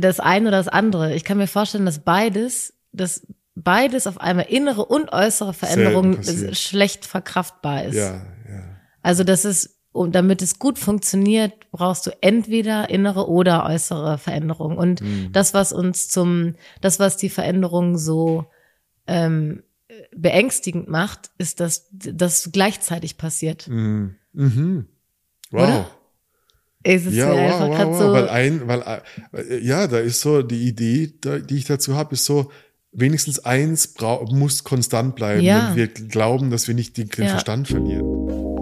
das eine oder das andere. Ich kann mir vorstellen, dass beides, dass beides auf einmal innere und äußere Veränderungen schlecht verkraftbar ist. Ja, ja. Also das ist, und damit es gut funktioniert, brauchst du entweder innere oder äußere Veränderung. Und Mhm. das, was uns zum, das, was die Veränderung so ähm, beängstigend macht, ist, dass das gleichzeitig passiert. Mhm. Mhm. Wow. Oder? Es ist Ja, wow, einfach wow, grad wow, so. weil ein, weil, äh, ja, da ist so die Idee, die ich dazu habe, ist so, wenigstens eins muss konstant bleiben, Ja. damit wir glauben, dass wir nicht den, den Ja. Verstand verlieren.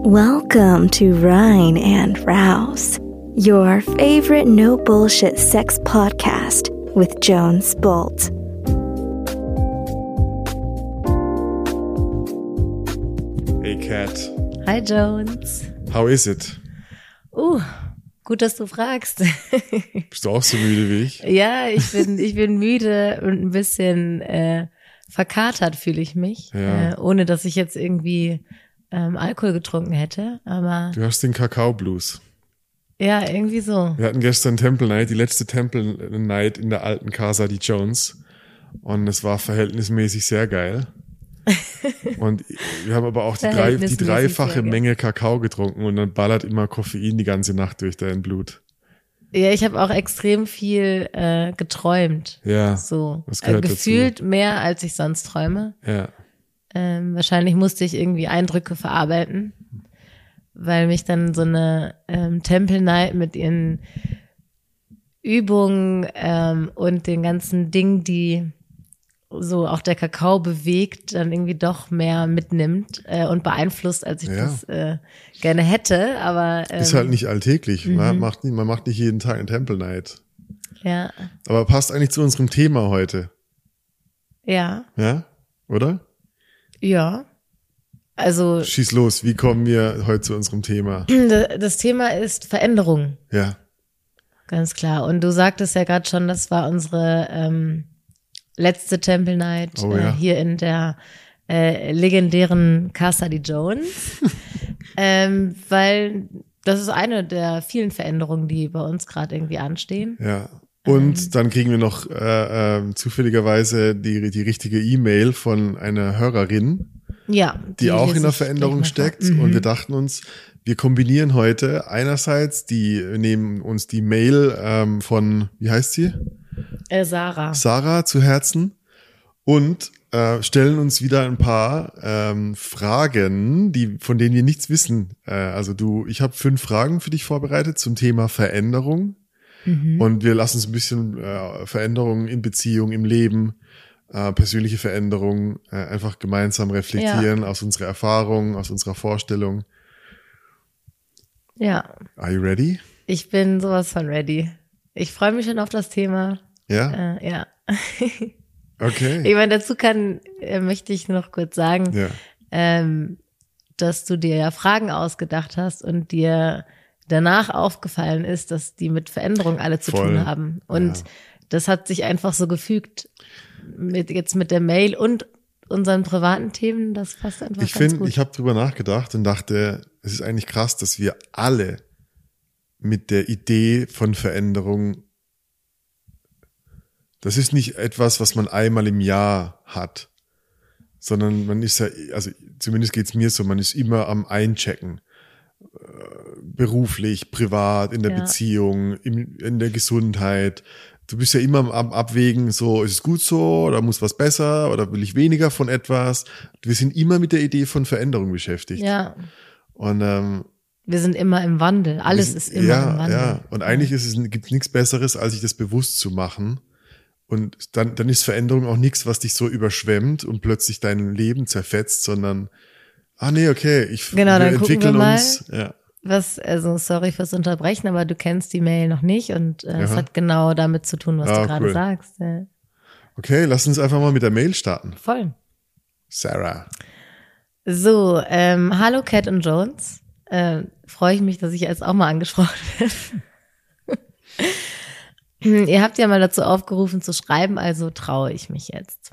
Welcome to Rhine and Rouse, your favorite no bullshit sex podcast with Jones Bolt. Hey Cat, Hi Jones. how is it? Uh, gut, dass du fragst. Bist du auch so müde wie ich? ja, ich bin, ich bin müde und ein bisschen äh, verkatert fühle ich mich, Ja. äh, ohne dass ich jetzt irgendwie ähm, Alkohol getrunken hätte. Aber Du hast den Kakao-Blues. ja, irgendwie so. Wir hatten gestern Temple Night, die letzte Temple Night in der alten Casa di Jones. Und es war verhältnismäßig sehr geil. Und wir haben aber auch die, drei, die dreifache. Menge Kakao getrunken und dann ballert immer Koffein die ganze Nacht durch dein Blut. Ja, ich habe auch extrem viel äh, geträumt. Ja. So äh, gefühlt mehr, als ich sonst träume. Ja. Ähm, wahrscheinlich musste ich irgendwie Eindrücke verarbeiten, weil mich dann so eine ähm, Temple Night mit ihren Übungen ähm, und den ganzen Dingen, die so auch der Kakao bewegt, dann irgendwie doch mehr mitnimmt äh, und beeinflusst, als ich Ja. das äh, gerne hätte. Aber ähm, Ist halt nicht alltäglich. Man, Mhm. macht nicht, man macht nicht jeden Tag eine Temple Night. ja, Aber passt eigentlich zu unserem Thema heute. ja, Ja? Oder? ja. Also Schieß los. Wie kommen wir heute zu unserem Thema? das Thema ist Veränderung. Ja. Ganz klar. Und du sagtest ja gerade schon, das war unsere ähm, letzte Temple Night Oh äh, ja. hier in der äh, legendären Casa di Jones. ähm, weil das ist eine der vielen Veränderungen, die bei uns gerade irgendwie anstehen. Ja. Und Ähm. dann kriegen wir noch äh, äh, zufälligerweise die, die richtige E-Mail von einer Hörerin, Ja. die, auch in der Veränderung steckt. Und Mhm. wir dachten uns, wir kombinieren heute einerseits die, wir nehmen uns die Mail ähm, von, wie heißt sie? Äh, Sarah. Sarah zu Herzen und äh, stellen uns wieder ein paar ähm, Fragen, die von denen wir nichts wissen. Äh, also du, ich habe fünf Fragen für dich vorbereitet zum Thema Veränderung Mhm. und wir lassen uns ein bisschen äh, Veränderungen in Beziehung, im Leben, äh, persönliche Veränderungen äh, einfach gemeinsam reflektieren aus unserer Erfahrung, aus unserer Vorstellung. Ja. Are you ready? Ich bin sowas von ready. Ich freue mich schon auf das Thema. Ja. Äh, ja. Okay. Ich meine, dazu kann, äh, möchte ich noch kurz sagen, Ja. ähm, dass du dir ja Fragen ausgedacht hast und dir danach aufgefallen ist, dass die mit Veränderung alle zu Voll. tun haben. Und Ja. das hat sich einfach so gefügt mit jetzt mit der Mail und unseren privaten Themen. Das passt einfach Ich ganz finde, gut. ich habe drüber nachgedacht und dachte, es ist eigentlich krass, dass wir alle mit der Idee von Veränderung, das ist nicht etwas, was man einmal im Jahr hat, sondern man ist ja, also zumindest geht's mir so, man ist immer am Einchecken. Äh, Beruflich, privat, in der Ja. Beziehung, im, in der Gesundheit. Du bist ja immer am Abwägen, so, ist es gut so, oder muss was besser, oder will ich weniger von etwas? Wir sind immer mit der Idee von Veränderung beschäftigt. ja, Und ähm, wir sind immer im Wandel. Alles ist immer ja, im Wandel. Ja, und eigentlich ist es gibt nichts Besseres, als sich das bewusst zu machen. Und dann, dann ist Veränderung auch nichts, was dich so überschwemmt und plötzlich dein Leben zerfetzt, sondern ah nee, okay, ich Genau, wir dann entwickeln wir mal. uns. Ja, Was, also sorry fürs Unterbrechen, aber du kennst die Mail noch nicht und äh, es hat genau damit zu tun, was Ah, du gerade cool. sagst. Äh, okay, lass uns einfach mal mit der Mail starten. voll. Sarah. So, ähm, hallo Cat und Jones. Äh, Freue ich mich, dass ich jetzt auch mal angesprochen werde. Ihr habt ja mal dazu aufgerufen zu schreiben, also traue ich mich jetzt.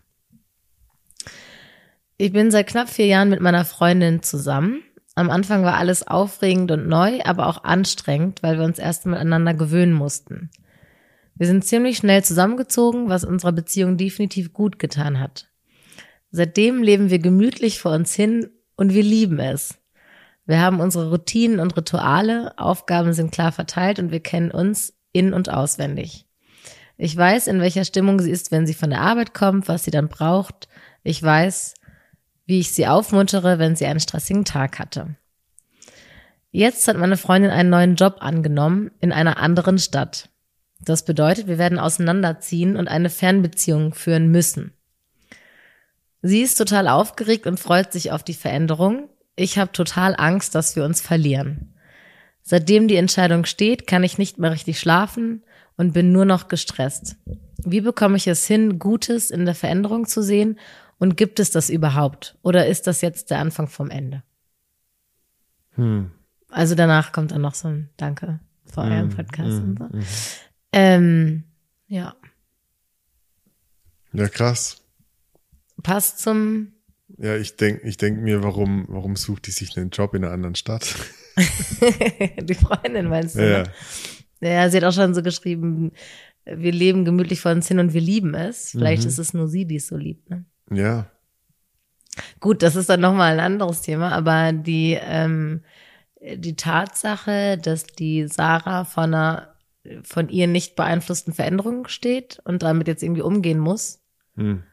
Ich bin seit knapp vier Jahren mit meiner Freundin zusammen. Am Anfang war alles aufregend und neu, aber auch anstrengend, weil wir uns erst miteinander gewöhnen mussten. Wir sind ziemlich schnell zusammengezogen, was unserer Beziehung definitiv gut getan hat. Seitdem leben wir gemütlich vor uns hin und wir lieben es. Wir haben unsere Routinen und Rituale, Aufgaben sind klar verteilt und wir kennen uns in und auswendig. Ich weiß, in welcher Stimmung sie ist, wenn sie von der Arbeit kommt, was sie dann braucht. Ich weiß, wie ich sie aufmuntere, wenn sie einen stressigen Tag hatte. Jetzt hat meine Freundin einen neuen Job angenommen in einer anderen Stadt. Das bedeutet, wir werden auseinanderziehen und eine Fernbeziehung führen müssen. Sie ist total aufgeregt und freut sich auf die Veränderung. Ich habe total Angst, dass wir uns verlieren. Seitdem die Entscheidung steht, kann ich nicht mehr richtig schlafen und bin nur noch gestresst. Wie bekomme ich es hin, Gutes in der Veränderung zu sehen? Und gibt es das überhaupt? Oder ist das jetzt der Anfang vom Ende? Hm. Also danach kommt dann noch so ein Danke euren hm, Podcast. Hm, und so. Hm. Ähm, ja. Ja, krass. Passt zum. Ja, ich denke ich denk mir, warum, warum sucht die sich einen Job in einer anderen Stadt? die Freundin meinst du? Ja. Ne? Ja, sie hat auch schon so geschrieben, wir leben gemütlich vor uns hin und wir lieben es. Vielleicht mhm. ist es nur sie, die es so liebt. Ne? Ja. Gut, das ist dann nochmal ein anderes Thema, aber die, ähm, die Tatsache, dass die Sarah von einer von ihr nicht beeinflussten Veränderung steht und damit jetzt irgendwie umgehen muss. Hm.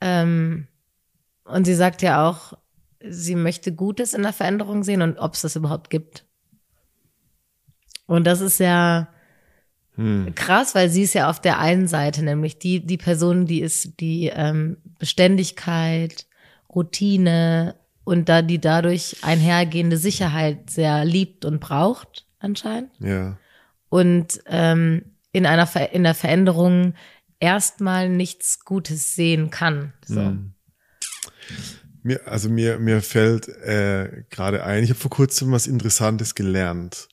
Ähm, und sie sagt ja auch, sie möchte Gutes in der Veränderung sehen und ob es das überhaupt gibt. Und das ist ja hm. krass, weil sie ist ja auf der einen Seite, nämlich die, die Person, die ist die ähm, Beständigkeit, Routine und da die dadurch einhergehende Sicherheit sehr liebt und braucht, anscheinend. Ja. Und ähm, in einer Ver in der Veränderung erstmal nichts Gutes sehen kann. So. Hm. Mir, also mir, mir fällt äh, gerade ein, ich habe vor kurzem was Interessantes gelernt.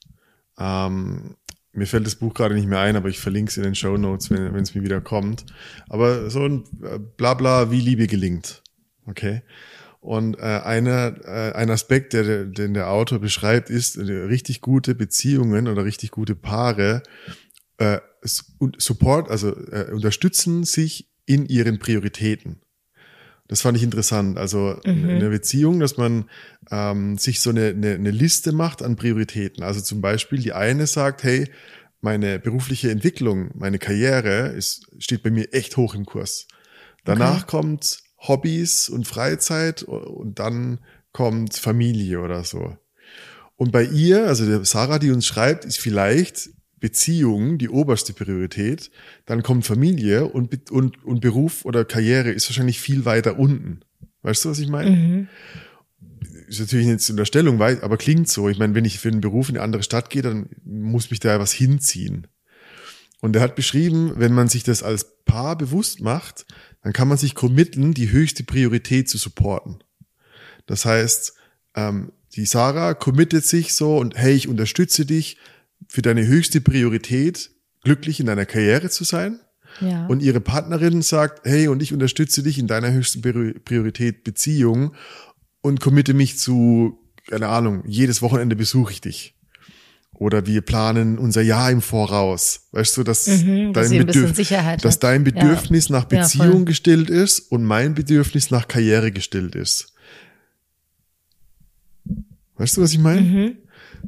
Ähm, mir fällt das Buch gerade nicht mehr ein, aber ich verlinke es in den Show Notes, wenn es mir wieder kommt. Aber so ein äh, Blabla, wie Liebe gelingt. Okay. Und äh, einer, äh, ein Aspekt, der, den der Autor beschreibt, ist äh, richtig gute Beziehungen oder richtig gute Paare äh, Support, also äh, unterstützen sich in ihren Prioritäten. Das fand ich interessant. Also mhm. in der Beziehung, dass man ähm, sich so eine, eine, eine Liste macht an Prioritäten. Also zum Beispiel die eine sagt, hey, meine berufliche Entwicklung, meine Karriere ist, steht bei mir echt hoch im Kurs. Danach okay. kommt Hobbys und Freizeit und dann kommt Familie oder so. Und bei ihr, also der Sarah, die uns schreibt, ist vielleicht Beziehung die oberste Priorität, dann kommt Familie und, und, und Beruf oder Karriere ist wahrscheinlich viel weiter unten. Weißt du, was ich meine? Mhm. Ist natürlich jetzt Unterstellung, aber klingt so. Ich meine, wenn ich für einen Beruf in eine andere Stadt gehe, dann muss mich da was hinziehen. Und er hat beschrieben, wenn man sich das als Paar bewusst macht, dann kann man sich committen, die höchste Priorität zu supporten. Das heißt, ähm, die Sarah committet sich so und hey, ich unterstütze dich, für deine höchste Priorität, glücklich in deiner Karriere zu sein. Ja. Und ihre Partnerin sagt, hey, und ich unterstütze dich in deiner höchsten Priorität Beziehung und committe mich zu, keine Ahnung, jedes Wochenende besuche ich dich. Oder wir planen unser Jahr im Voraus. Weißt du, dass, mhm, dein, Bedürf dass dein Bedürfnis ja. nach Beziehung ja, gestillt ist und mein Bedürfnis nach Karriere gestillt ist. Weißt du, was ich meine? Mhm.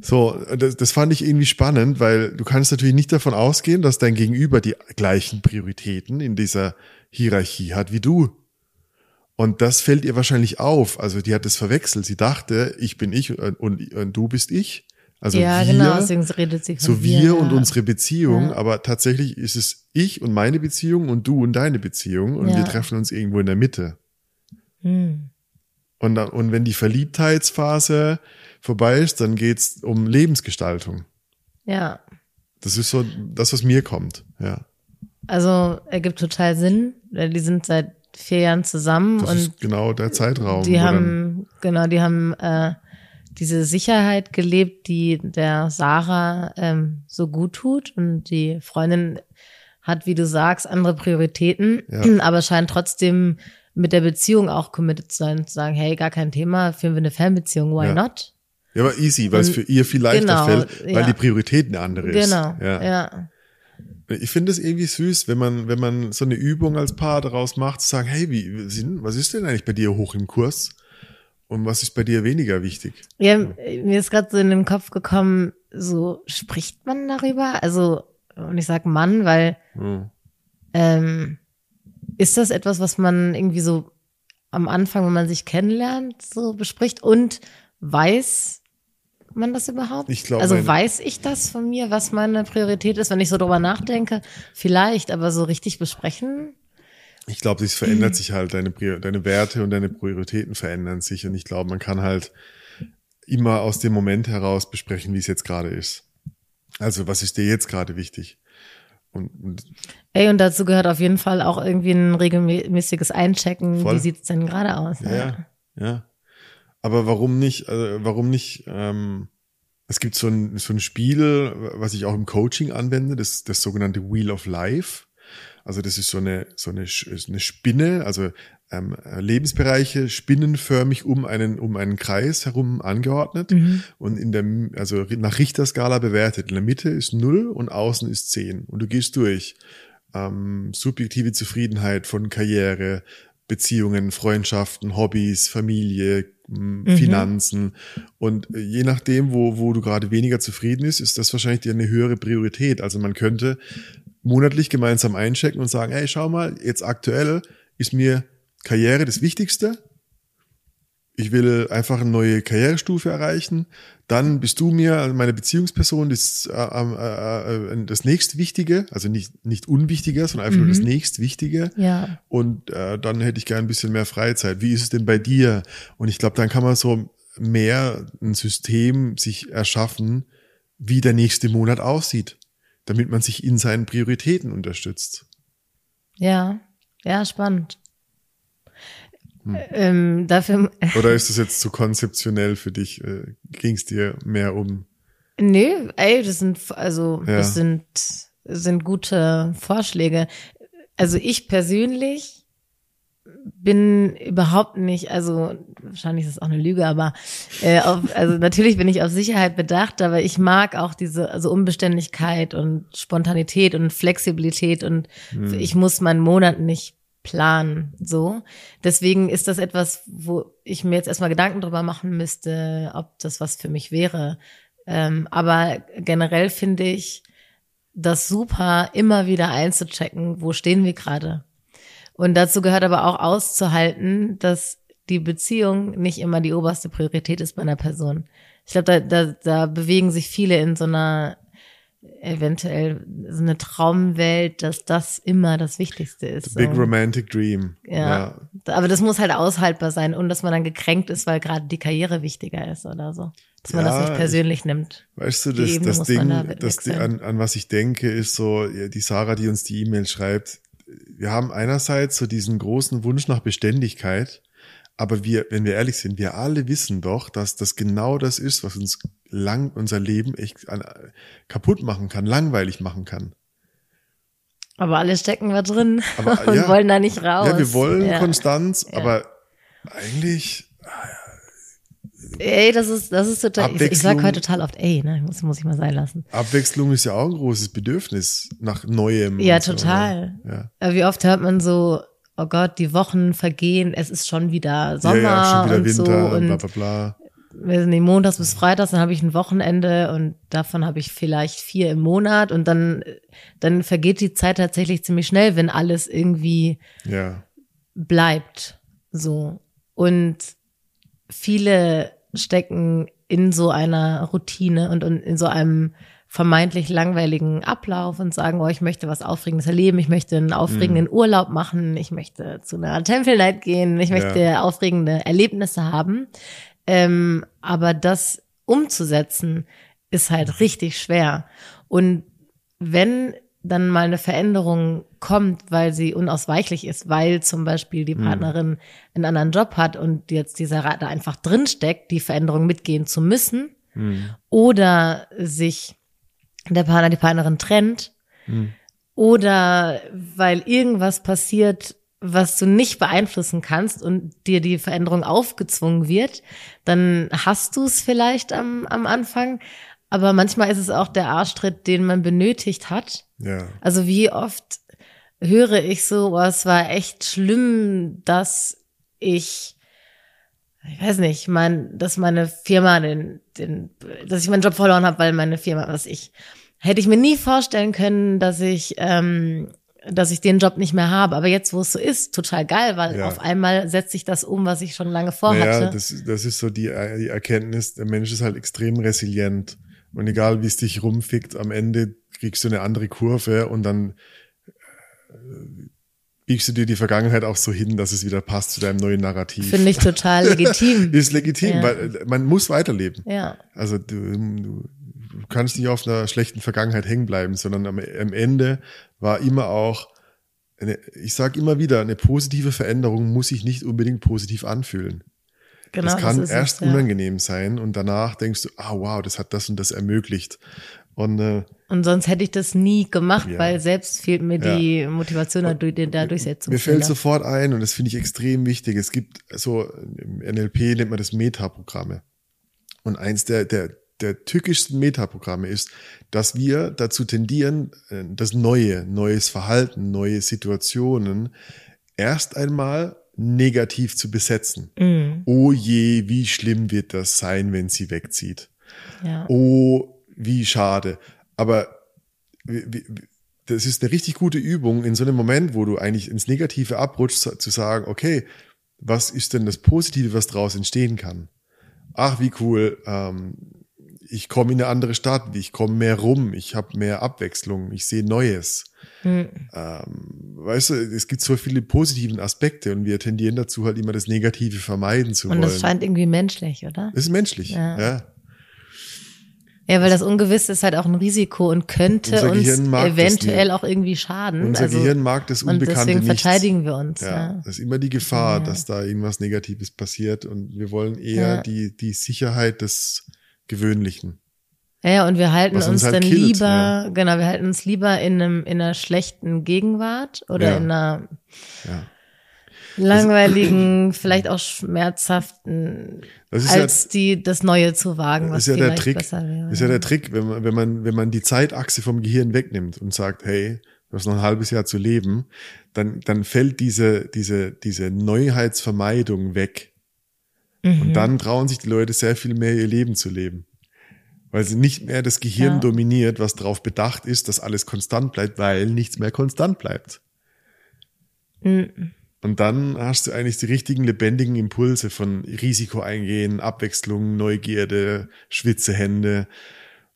So, das, das fand ich irgendwie spannend, weil du kannst natürlich nicht davon ausgehen, dass dein Gegenüber die gleichen Prioritäten in dieser Hierarchie hat wie du. Und das fällt ihr wahrscheinlich auf. Also die hat es verwechselt. Sie dachte, ich bin ich und, und du bist ich. Also ja, wir, genau, deswegen redet sie von so wir, wir und unsere Beziehung, ja. aber tatsächlich ist es ich und meine Beziehung und du und deine Beziehung und ja. wir treffen uns irgendwo in der Mitte. Hm. Und, und wenn die Verliebtheitsphase vorbei ist, dann geht's um Lebensgestaltung. Ja. Das ist so das, was mir kommt, ja. Also ergibt total Sinn. Die sind seit vier Jahren zusammen das und ist genau der Zeitraum. Die haben genau, die haben äh, diese Sicherheit gelebt, die der Sarah ähm, so gut tut und die Freundin hat, wie du sagst, andere Prioritäten, ja. aber scheint trotzdem mit der Beziehung auch committed zu sein, zu sagen, hey, gar kein Thema, führen wir eine Fernbeziehung, why ja. not? Ja, aber easy, weil es für ihr viel leichter genau, fällt, weil ja. die Priorität eine andere ist. Genau, ja. ja. Ich finde es irgendwie süß, wenn man, wenn man so eine Übung als Paar daraus macht, zu sagen, hey, wie, was ist denn eigentlich bei dir hoch im Kurs? Und was ist bei dir weniger wichtig? Ja, mir ist gerade so in den Kopf gekommen, so spricht man darüber? Also, und ich sag Mann, weil Hm. ähm, ist das etwas, was man irgendwie so am Anfang, wenn man sich kennenlernt, so bespricht und weiß man das überhaupt? Ich glaube, also weiß ich das von mir, was meine Priorität ist, wenn ich so drüber nachdenke? Vielleicht, aber so richtig besprechen? Ich glaube, es verändert sich halt, deine, deine Werte und deine Prioritäten verändern sich. Und ich glaube, man kann halt immer aus dem Moment heraus besprechen, wie es jetzt gerade ist. Also, was ist dir jetzt gerade wichtig? Und, und Ey, und dazu gehört auf jeden Fall auch irgendwie ein regelmäßiges Einchecken. Voll. Wie sieht's denn gerade aus? ja, ja, ja. Aber warum nicht, äh, warum nicht, ähm, es gibt so ein, so ein Spiel, was ich auch im Coaching anwende, das, das sogenannte Wheel of Life. Also das ist so eine, so eine, eine Spinne, also ähm, Lebensbereiche spinnenförmig um einen, um einen Kreis herum angeordnet Mhm. und in der, also nach Richterskala bewertet. In der Mitte ist null und außen ist zehn Und du gehst durch. Ähm, subjektive Zufriedenheit von Karriere, Beziehungen, Freundschaften, Hobbys, Familie, Mhm. Finanzen. Und äh, je nachdem, wo, wo du gerade weniger zufrieden ist, ist das wahrscheinlich dir eine höhere Priorität. Also man könnte monatlich gemeinsam einchecken und sagen, hey, schau mal, jetzt aktuell ist mir Karriere das Wichtigste. Ich will einfach eine neue Karrierestufe erreichen. Dann bist du mir, also meine Beziehungsperson, das, äh, äh, äh, das nächstwichtige, also nicht, nicht unwichtiger, sondern einfach nur das nächstwichtige. Ja. Und äh, dann hätte ich gern ein bisschen mehr Freizeit. Wie ist es denn bei dir? Und ich glaube, dann kann man so mehr ein System sich erschaffen, wie der nächste Monat aussieht, damit man sich in seinen Prioritäten unterstützt. Ja. Ja, spannend. Hm. Ähm, dafür, Oder ist das jetzt zu konzeptionell für dich? Äh, Ging es dir mehr um? nö, ey, das sind, also, Ja. das sind, sind gute Vorschläge. Also ich persönlich bin überhaupt nicht, also wahrscheinlich ist es auch eine Lüge, aber äh, auf, also natürlich bin ich auf Sicherheit bedacht, aber ich mag auch diese also Unbeständigkeit und Spontanität und Flexibilität und ich muss meinen Monat nicht planen, so. Deswegen ist das etwas, wo ich mir jetzt erstmal Gedanken drüber machen müsste, ob das was für mich wäre. Ähm, aber generell finde ich das super, immer wieder einzuchecken, wo stehen wir gerade. Und dazu gehört aber auch auszuhalten, dass die Beziehung nicht immer die oberste Priorität ist bei einer Person. Ich glaube, da, da, da bewegen sich viele in so einer eventuell so eine Traumwelt, dass das immer das Wichtigste ist. The Big so. Romantic Dream. Ja. Aber das muss halt aushaltbar sein und dass man dann gekränkt ist, weil gerade die Karriere wichtiger ist oder so. Dass man Ja, das nicht persönlich nimmt. Weißt du, das, das Ding, da das, an, an was ich denke, ist so, ja, die Sarah, die uns die E-Mail schreibt, wir haben einerseits so diesen großen Wunsch nach Beständigkeit, aber wir, wenn wir ehrlich sind, wir alle wissen doch, dass das genau das ist, was uns lang unser Leben echt an, kaputt machen kann, langweilig machen kann. Aber alle stecken wir drin Aber, und ja. wollen da nicht raus. Ja, wir wollen Ja. Konstanz, Ja. aber eigentlich, Ey, das ist, das ist total, ich, ich sag Abwechslung. heute total oft ey, ne, muss, muss ich mal sein lassen. Abwechslung ist ja auch ein großes Bedürfnis nach Neuem. Ja, und so, total. Ja. Wie oft hört man so, oh Gott, die Wochen vergehen, es ist schon wieder Sommer ja, ja, schon wieder und Winter, so und bla bla bla. wir sind montags bis freitags, dann habe ich ein Wochenende und davon habe ich vielleicht vier im Monat und dann, dann vergeht die Zeit tatsächlich ziemlich schnell, wenn alles irgendwie Ja. bleibt. So. Und viele stecken in so einer Routine und, in so einem vermeintlich langweiligen Ablauf und sagen, oh, ich möchte was Aufregendes erleben, ich möchte einen aufregenden Urlaub machen, ich möchte zu einer Tempelnight gehen, ich möchte Ja. aufregende Erlebnisse haben. Ähm, aber das umzusetzen ist halt richtig schwer. Und wenn dann mal eine Veränderung kommt, weil sie unausweichlich ist, weil zum Beispiel die Partnerin einen anderen Job hat und jetzt dieser Rat da einfach drinsteckt, die Veränderung mitgehen zu müssen, oder sich der Partner, die Partnerin trennt, oder weil irgendwas passiert, was du nicht beeinflussen kannst und dir die Veränderung aufgezwungen wird, dann hast du es vielleicht am, am Anfang. Aber manchmal ist es auch der Arschtritt, den man benötigt hat, Ja. Also wie oft höre ich so, oh, es war echt schlimm, dass ich, ich weiß nicht, mein, dass meine Firma den, den, dass ich meinen Job verloren habe, weil meine Firma, was ich, hätte ich mir nie vorstellen können, dass ich, ähm, dass ich den Job nicht mehr habe. Aber jetzt, wo es so ist, total geil, weil Ja. auf einmal setzt sich das um, was ich schon lange vorhatte. Naja, das, das ist so die, die Erkenntnis, der Mensch ist halt extrem resilient. Und egal wie es dich rumfickt, am Ende kriegst du eine andere Kurve und dann äh, biegst du dir die Vergangenheit auch so hin, dass es wieder passt zu deinem neuen Narrativ. Finde ich total legitim. ist legitim, Ja. weil äh, man muss weiterleben. ja. Also du, du kannst nicht auf einer schlechten Vergangenheit hängen bleiben, sondern am, am Ende war immer auch, eine, ich sage immer wieder, eine positive Veränderung muss sich nicht unbedingt positiv anfühlen. Genau. das kann es, erst ja. unangenehm sein und danach denkst du, ah wow, das hat das und das ermöglicht. Und äh, Und sonst hätte ich das nie gemacht, Ja. weil selbst fehlt mir die Motivation, da, durch- da durchsetzen mir fällt sofort ein, und das finde ich extrem wichtig, es gibt so, im NLP nennt man das Metaprogramme. Und eins der, der, der tückischsten Metaprogramme ist, dass wir dazu tendieren, äh, das Neue, neues Verhalten, neue Situationen erst einmal negativ zu besetzen. Mhm. Oh je, wie schlimm wird das sein, wenn sie wegzieht. Ja. oh, wie schade. Aber das ist eine richtig gute Übung, in so einem Moment, wo du eigentlich ins Negative abrutschst, zu sagen, okay, was ist denn das Positive, was daraus entstehen kann? Ach, wie cool, ähm, ich komme in eine andere Stadt, ich komme mehr rum, ich habe mehr Abwechslung, ich sehe Neues. Mhm. Ähm, weißt du, es gibt so viele positiven Aspekte und wir tendieren dazu halt immer das Negative vermeiden zu Und wollen. das scheint irgendwie menschlich, oder? das ist menschlich, Ja. ja. Ja, weil das Ungewisse ist halt auch ein Risiko und könnte uns eventuell auch irgendwie schaden. Unser also, Gehirn mag das und Unbekannte deswegen nicht. verteidigen wir uns. Ja, Ja. das ist immer die Gefahr, Ja. dass da irgendwas Negatives passiert und wir wollen eher Ja. die, die Sicherheit des Gewöhnlichen. Ja, ja, und wir halten uns, uns halt dann killt, lieber, genau, wir halten uns lieber in einem, in einer schlechten Gegenwart oder in einer Ja. Langweiligen, vielleicht auch schmerzhaften, als die, das Neue zu wagen, Das was ist ja der Trick. besser wäre. Ist ja der Trick, wenn man, wenn man, wenn man die Zeitachse vom Gehirn wegnimmt und sagt, hey, du hast noch ein halbes Jahr zu leben, dann, dann fällt diese, diese, diese Neuheitsvermeidung weg. Mhm. Und dann trauen sich die Leute sehr viel mehr ihr Leben zu leben. Weil sie nicht mehr das Gehirn Ja. dominiert, was darauf bedacht ist, dass alles konstant bleibt, weil nichts mehr konstant bleibt. Mhm. Und dann hast du eigentlich die richtigen lebendigen Impulse von Risiko eingehen, Abwechslung, Neugierde, Schwitzehände.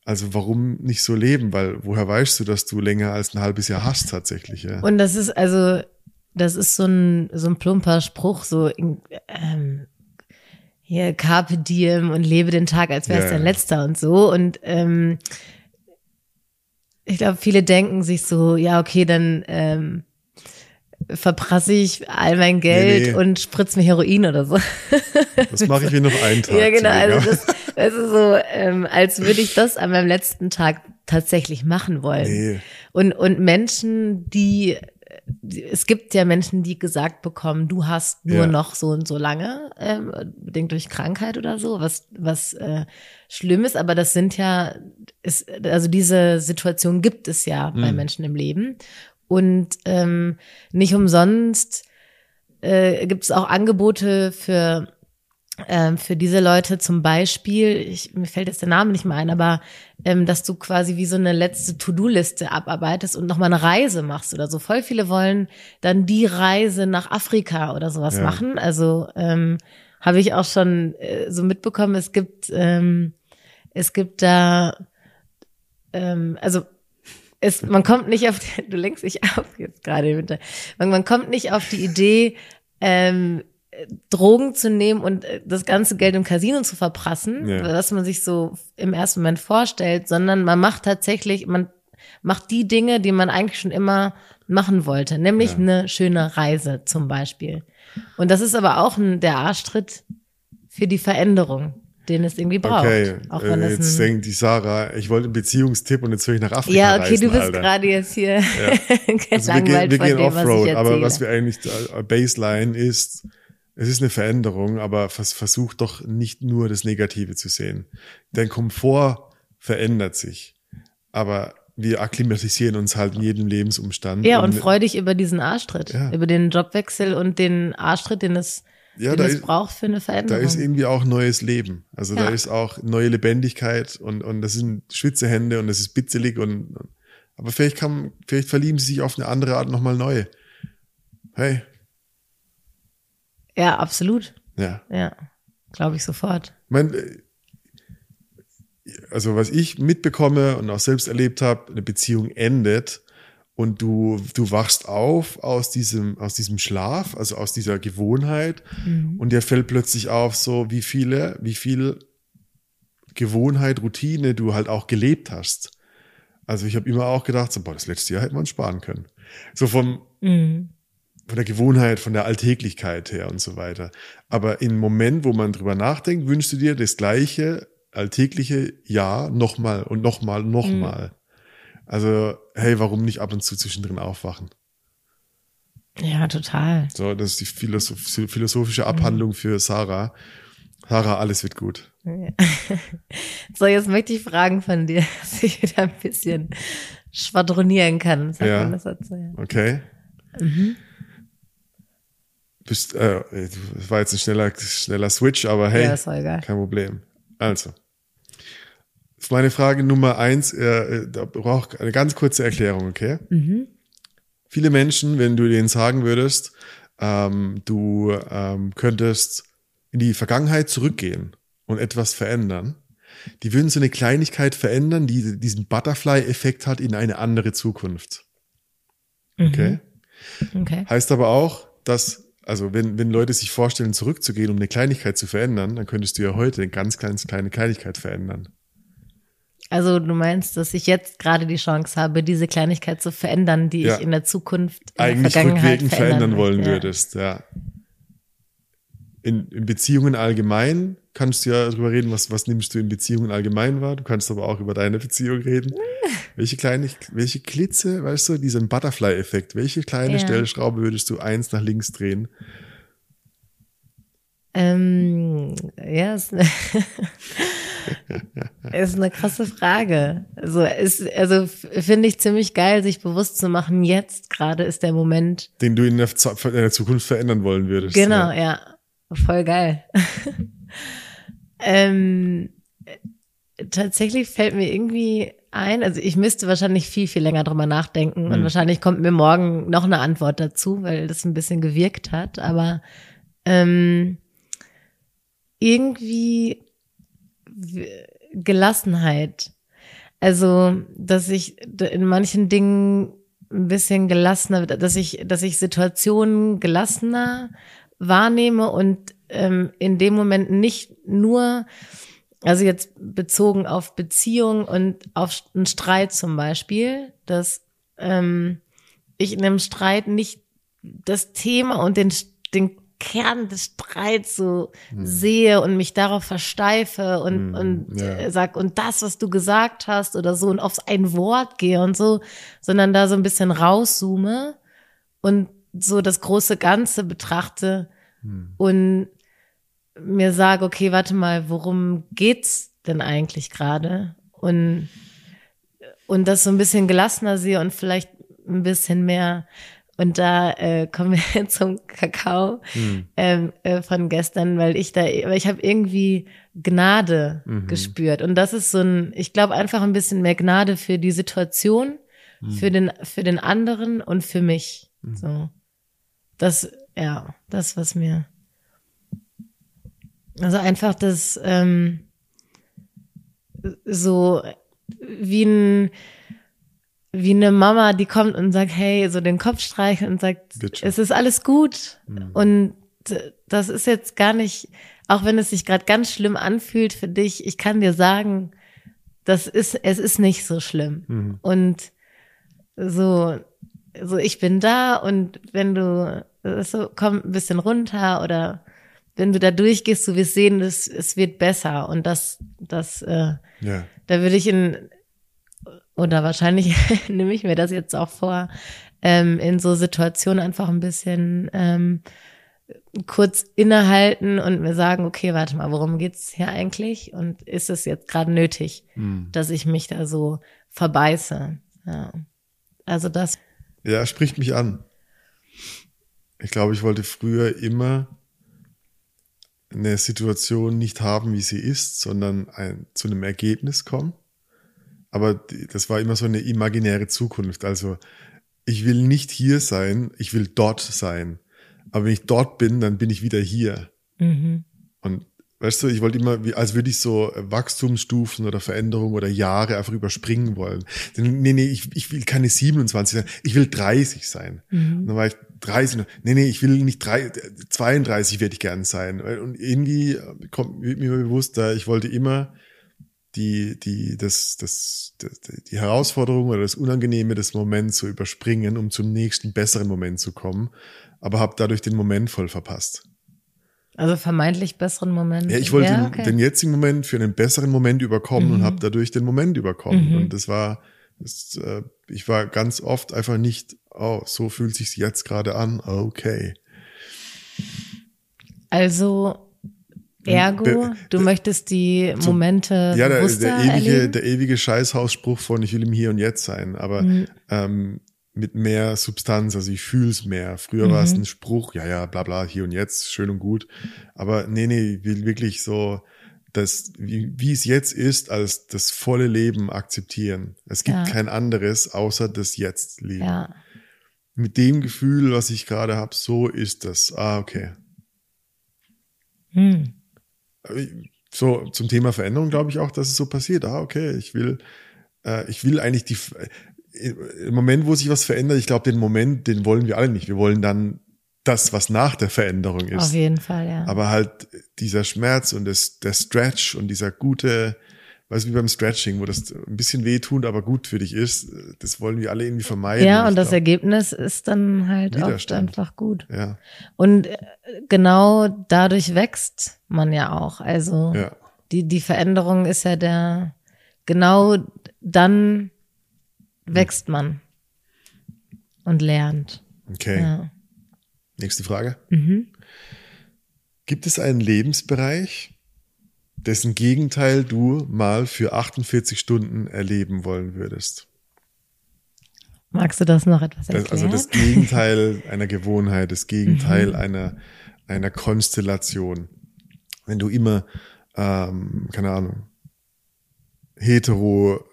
Also warum nicht so leben? Weil woher weißt du, dass du länger als ein halbes Jahr hast tatsächlich? Ja? Und das ist also, das ist so ein, so ein plumper Spruch, so, ähm, hier, Carpe Diem und lebe den Tag, als wäre es Ja, dein letzter und so. Und ähm, ich glaube, viele denken sich so, ja, okay, dann ähm, verprasse ich all mein Geld Nee, nee. und spritz mir Heroin oder so. Das mache ich mir noch einen Tag. ja, genau. Also das, das ist so, ähm, als würde ich das an meinem letzten Tag tatsächlich machen wollen. Nee. Und, und Menschen, die, es gibt ja Menschen, die gesagt bekommen, du hast nur Ja. noch so und so lange, ähm, bedingt durch Krankheit oder so, was, was äh, schlimm ist, aber das sind ja, ist, also diese Situation gibt es ja bei Mhm. Menschen im Leben. Und ähm, nicht umsonst äh, gibt es auch Angebote für ähm, für diese Leute zum Beispiel, ich, mir fällt jetzt der Name nicht mehr ein, aber ähm, dass du quasi wie so eine letzte To-Do-Liste abarbeitest und nochmal eine Reise machst oder so. Voll viele wollen dann die Reise nach Afrika oder sowas Ja. machen. Also ähm, habe ich auch schon äh, so mitbekommen, es gibt, ähm, es gibt da, ähm, also es, man kommt nicht auf, du lenkst dich ab jetzt gerade bitte, man, man kommt nicht auf die Idee, ähm, Drogen zu nehmen und äh, das ganze Geld im Casino zu verprassen, Ja. was man sich so im ersten Moment vorstellt, sondern man macht tatsächlich, man macht die Dinge, die man eigentlich schon immer machen wollte, nämlich Ja. eine schöne Reise zum Beispiel. Und das ist aber auch ein, der Arschtritt für die Veränderung, den es irgendwie braucht. Okay, Auch wenn äh, jetzt denkt die Sarah, ich wollte einen Beziehungstipp und jetzt soll ich nach Afrika ja, okay, reisen, du bist gerade jetzt hier Also wir gehen, wir gehen dem, was Offroad, erzähle. aber was wir eigentlich, äh, Baseline ist, es ist eine Veränderung, aber vers versuch doch nicht nur das Negative zu sehen. Dein Komfort verändert sich. Aber wir akklimatisieren uns halt in jedem Lebensumstand. Ja, und freu dich über diesen Arschtritt, Ja. über den Jobwechsel und den Arschtritt, den es, Ja, da ist- braucht für eine Da Veränderung. ist irgendwie auch neues Leben. Also da Ja. ist auch neue Lebendigkeit und, und das sind schwitze Hände und das ist bitzelig und, und aber vielleicht kann, vielleicht verlieben sie sich auf eine andere Art nochmal neu. Hey, ja, absolut. ja. Ja, glaube ich sofort. Ich mein, äh, also was ich mitbekomme und auch selbst erlebt habe, eine Beziehung endet und du, du wachst auf aus diesem, aus diesem Schlaf, also aus dieser Gewohnheit und dir fällt plötzlich auf, so wie viele, wie viel Gewohnheit, Routine du halt auch gelebt hast. Also ich habe immer auch gedacht, so, boah, das letzte Jahr hätte man sparen können. So vom, Mhm. von der Gewohnheit, von der Alltäglichkeit her und so weiter. Aber im Moment, wo man drüber nachdenkt, wünschst du dir das gleiche alltägliche Jahr nochmal und nochmal, nochmal. Also, hey, warum nicht ab und zu zwischendrin aufwachen? Ja, total. So, das ist die philosoph philosophische Abhandlung für Sarah. Sarah, alles wird gut. So, jetzt möchte ich Fragen von dir, dass ich wieder ein bisschen schwadronieren kann. Ja. Ja. Okay? Mhm. Bist, äh, das war jetzt ein schneller, schneller Switch, aber hey, Ja, kein Problem. Also, ist meine Frage Nummer eins, äh, da braucht eine ganz kurze Erklärung, okay? Mhm. Viele Menschen, wenn du denen sagen würdest, ähm, du ähm, könntest in die Vergangenheit zurückgehen und etwas verändern, die würden so eine Kleinigkeit verändern, die diesen Butterfly-Effekt hat in eine andere Zukunft. Okay? Okay. Heißt aber auch, dass, also wenn, wenn Leute sich vorstellen, zurückzugehen, um eine Kleinigkeit zu verändern, dann könntest du ja heute eine ganz, ganz kleine Kleinigkeit verändern. Also du meinst, dass ich jetzt gerade die Chance habe, diese Kleinigkeit zu verändern, die Ja. ich in der Zukunft, in Eigentlich der Vergangenheit rückwirkend verändern wollen ja. würdest, ja. In, in Beziehungen allgemein kannst du ja darüber reden, was, was nimmst du in Beziehungen allgemein wahr. Du kannst aber auch über deine Beziehung reden. welche kleine, welche Klitze, weißt du, diesen Butterfly-Effekt, welche kleine Ja. Stellschraube würdest du eins nach links drehen? Ähm, ja, ist, ist eine krasse Frage. Also, ist, also finde ich ziemlich geil, sich bewusst zu machen, jetzt gerade ist der Moment. Den du in der, in der Zukunft verändern wollen würdest. Genau, Ja. ja. Voll geil. ähm, äh, tatsächlich fällt mir irgendwie ein, also ich müsste wahrscheinlich viel, viel länger drüber nachdenken und Hm. wahrscheinlich kommt mir morgen noch eine Antwort dazu, weil das ein bisschen gewirkt hat, aber ähm, irgendwie Gelassenheit. Also, dass ich in manchen Dingen ein bisschen gelassener, dass ich, dass ich Situationen gelassener wahrnehme und ähm, in dem Moment nicht nur, also jetzt bezogen auf Beziehung und auf einen Streit zum Beispiel, dass ähm, ich in einem Streit nicht das Thema und den, den Kern des Streits so sehe und mich darauf versteife und, Hm, und ja. äh, sag, und das, was du gesagt hast oder so und aufs ein Wort gehe und so, sondern da so ein bisschen rauszoome und so das große Ganze betrachte Hm. und mir sage, okay, warte mal, worum geht's denn eigentlich gerade? Und, und das so ein bisschen gelassener sehe und vielleicht ein bisschen mehr. Und da äh, kommen wir zum Kakao Hm. ähm, äh, von gestern, weil ich da, weil ich habe irgendwie Gnade Mhm. gespürt. Und das ist so ein, ich glaube einfach ein bisschen mehr Gnade für die Situation, Mhm. für den, für den anderen und für mich. So. Das, ja, das, was mir. Also einfach das, ähm, so wie ein, wie eine Mama, die kommt und sagt, hey, so den Kopf streichen und sagt, schon. es ist alles gut. Mhm. Und das ist jetzt gar nicht, auch wenn es sich gerade ganz schlimm anfühlt für dich, ich kann dir sagen, das ist, es ist nicht so schlimm. Mhm. Und so, so ich bin da und wenn du so komm ein bisschen runter oder wenn du da durchgehst, du wirst sehen, es, es wird besser und das, das, äh, Ja. da würde ich in oder wahrscheinlich nehme ich mir das jetzt auch vor, ähm, in so Situationen einfach ein bisschen ähm, kurz innehalten und mir sagen, okay, warte mal, worum geht's hier eigentlich? Und ist es jetzt gerade nötig, Hm. dass ich mich da so verbeiße? Ja. Also das. Ja, spricht mich an. Ich glaube, ich wollte früher immer eine Situation nicht haben, wie sie ist, sondern ein, zu einem Ergebnis kommen. Aber das war immer so eine imaginäre Zukunft. Also ich will nicht hier sein, ich will dort sein. Aber wenn ich dort bin, dann bin ich wieder hier. Mhm. Und weißt du, ich wollte immer, wie, als würde ich so Wachstumsstufen oder Veränderungen oder Jahre einfach überspringen wollen. Denn, nee, nee, ich, ich will keine 27 sein, ich will 30 sein. Und dann war ich 30, nee, nee, ich will nicht drei, 32 werde ich gern sein. Und irgendwie kommt mir bewusst, da ich wollte immer die, die, das, das, das, die Herausforderung oder das Unangenehme des Moments zu überspringen, um zum nächsten besseren Moment zu kommen, aber habe dadurch den Moment voll verpasst. Also vermeintlich besseren Moment. Ja, ich wollte ja, den, okay. den jetzigen Moment für einen besseren Moment überkommen und habe dadurch den Moment überkommen. Mhm. Und das war, das, äh, ich war ganz oft einfach nicht, oh, so fühlt sich's jetzt gerade an, okay. Also ergo, du möchtest die Momente Ja, der, der ewige, erleben? der ewige Scheißhausspruch von ich will im Hier und Jetzt sein, aber Mhm. ähm, mit mehr Substanz, also ich fühl's mehr. Früher war es ein Spruch, ja, ja, bla bla, hier und jetzt, schön und gut. Aber nee, nee, ich will wirklich so das, wie, wie es jetzt ist, als das volle Leben akzeptieren. Es gibt Ja. kein anderes außer das Jetzt-Leben. ja. Mit dem Gefühl, was ich gerade habe, so ist das. Ah, okay. Hm. So zum Thema Veränderung glaube ich auch, dass es so passiert. Ah, okay, ich will, äh, ich will eigentlich die, äh, im Moment, wo sich was verändert, ich glaube, den Moment, den wollen wir alle nicht. Wir wollen dann das, was nach der Veränderung Auf ist. jeden Fall, ja. Aber halt dieser Schmerz und das, der Stretch und dieser gute, weißt du, wie beim Stretching, wo das ein bisschen weh tut, aber gut für dich ist, das wollen wir alle irgendwie vermeiden. ja, und das glaub, Ergebnis ist dann halt oft Widerstand. einfach gut. Ja, Und äh, genau dadurch wächst man ja auch. Also ja. die, die Veränderung ist ja der, genau dann wächst man und lernt. Okay. Ja. Nächste Frage. Mhm. Gibt es einen Lebensbereich, dessen Gegenteil du mal für 48 Stunden erleben wollen würdest? Magst du das noch etwas erklären? also das Gegenteil einer Gewohnheit, das Gegenteil Mhm. einer, einer Konstellation. Wenn du immer, ähm, keine Ahnung, hetero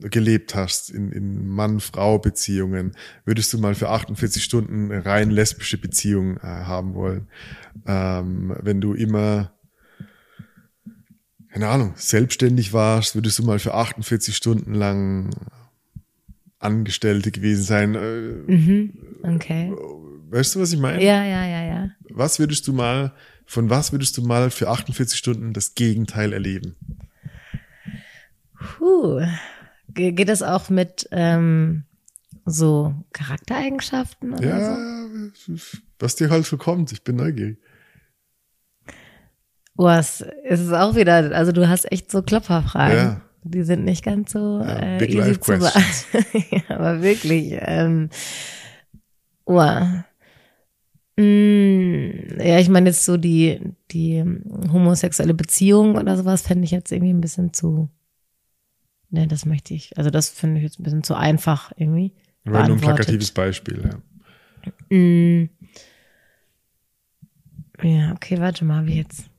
gelebt hast in, in Mann-Frau-Beziehungen, würdest du mal für 48 Stunden rein lesbische Beziehungen äh, haben wollen. Ähm, wenn du immer, keine Ahnung, selbstständig warst, würdest du mal für 48 Stunden lang Angestellte gewesen sein. Äh, mhm. Okay. Weißt du, was ich meine? Ja, ja, ja, ja. Was würdest du mal, von was würdest du mal für 48 Stunden das Gegenteil erleben? Puh. Ge- Geht das auch mit ähm, so Charaktereigenschaften oder Ja, so? was dir halt so kommt. Ich bin neugierig. Oh, es es ist auch wieder, also du hast echt so Klopferfragen. Ja. Die sind nicht ganz so Ja, äh, big easy life zu beantworten. ja, aber wirklich. Ähm, oh. Mm, ja, ich meine jetzt so die, die homosexuelle Beziehung oder sowas fände ich jetzt irgendwie ein bisschen zu. Ne, das möchte ich. Also das finde ich jetzt ein bisschen zu einfach irgendwie. War nur ein plakatives Beispiel. Ja. Mm. Ja, okay, warte mal, wie jetzt.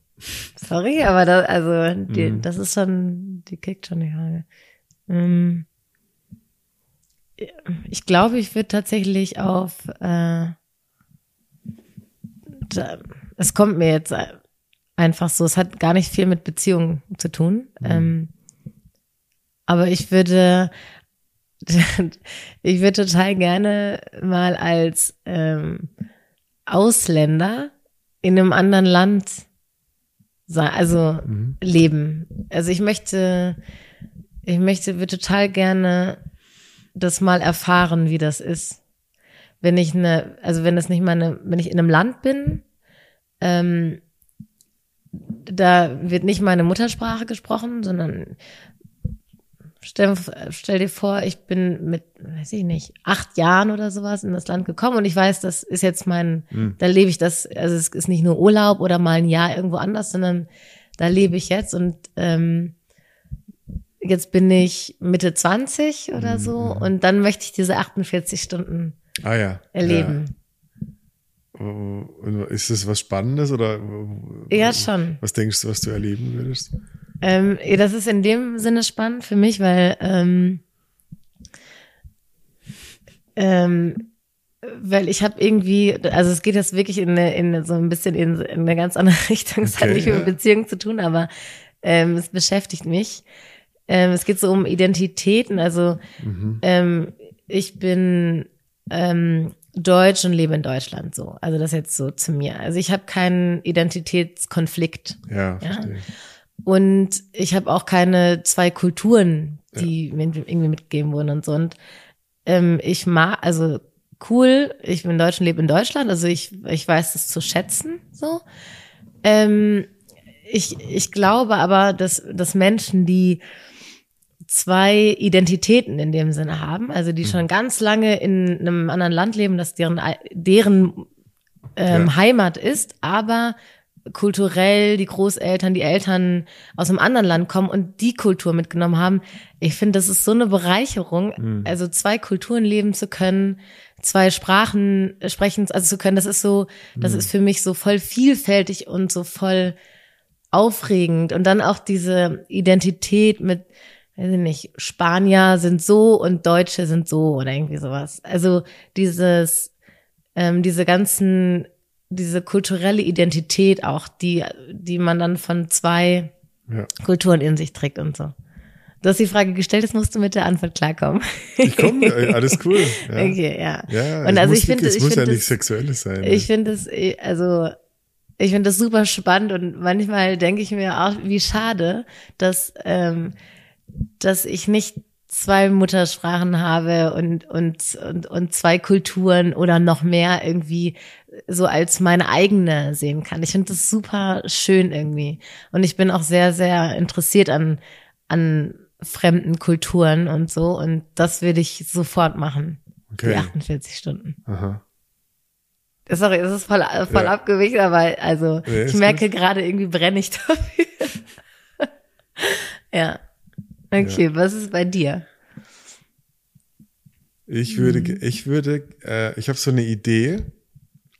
Sorry, aber das, also, die, Mhm. das ist schon, die kickt schon die Frage. Ähm, Ich glaube, ich würde tatsächlich auf, äh, da, es kommt mir jetzt einfach so, es hat gar nicht viel mit Beziehungen zu tun. Ähm, aber ich würde, ich würde total gerne mal als ähm, Ausländer in einem anderen Land also leben. Also ich möchte, ich möchte, würde total gerne das mal erfahren, wie das ist. Wenn ich eine, also wenn das nicht meine, wenn ich in einem Land bin, ähm, da wird nicht meine Muttersprache gesprochen, sondern stell, stell dir vor, ich bin mit, weiß ich nicht, acht Jahren oder sowas in das Land gekommen und ich weiß, das ist jetzt mein, da lebe ich das, also es ist nicht nur Urlaub oder mal ein Jahr irgendwo anders, sondern da lebe ich jetzt und ähm, jetzt bin ich Mitte 20 oder so und dann möchte ich diese 48 Stunden Ah ja. erleben. Ja. Und Ist das was Spannendes oder Ja, schon. was denkst du, was du erleben würdest? Ähm, das ist in dem Sinne spannend für mich, weil ähm, ähm, weil ich habe irgendwie, also es geht jetzt wirklich in, eine, in so ein bisschen in, in eine ganz andere Richtung. Es hat Okay, nicht mit ja. Beziehungen zu tun, aber ähm, es beschäftigt mich. Ähm, es geht so um Identitäten. Also Mhm. ähm, ich bin ähm, deutsch und lebe in Deutschland so. Also das jetzt so zu mir. Also ich habe keinen Identitätskonflikt. Ja, Ja. verstehe. Und ich habe auch keine zwei Kulturen, die mir irgendwie mitgegeben wurden und so. Und ähm, ich mag, also cool, ich bin Deutsch und lebe in Deutschland, also ich, ich weiß es zu schätzen, so. Ähm, ich, ich glaube aber, dass, dass Menschen, die zwei Identitäten in dem Sinne haben, also die schon ganz lange in einem anderen Land leben, dass deren, deren ähm, Ja. Heimat ist, aber kulturell die Großeltern, die Eltern aus einem anderen Land kommen und die Kultur mitgenommen haben. Ich finde, das ist so eine Bereicherung, also zwei Kulturen leben zu können, zwei Sprachen sprechen, also zu können. Das ist so, das ist für mich so voll vielfältig und so voll aufregend. Und dann auch diese Identität mit, weiß ich nicht, Spanier sind so und Deutsche sind so oder irgendwie sowas. Also dieses, ähm, diese ganzen, diese kulturelle Identität auch, die, die man dann von zwei Ja. Kulturen in sich trägt und so. Du hast die Frage gestellt, jetzt musst du mit der Antwort klarkommen. Ich komme, alles cool. Ja. Okay, ja. Ja, Und also muss, ich finde, es ich muss ja nicht das- sexuelles sein. Ich finde es, also ich finde das super spannend und manchmal denke ich mir auch, wie schade, dass ähm, dass ich nicht zwei Muttersprachen habe und und und und zwei Kulturen oder noch mehr irgendwie so als meine eigene sehen kann. Ich finde das super schön irgendwie und ich bin auch sehr sehr interessiert an an fremden Kulturen und so und das würde ich sofort machen. Okay. Die 48 Stunden. Aha. Sorry, es ist voll, voll Ja. abgewichen, aber also Nee, ich merke gerade irgendwie brenne ich dafür. ja. Okay, was ist bei dir? Ich würde, Mhm. ich würde, äh, ich habe so eine Idee.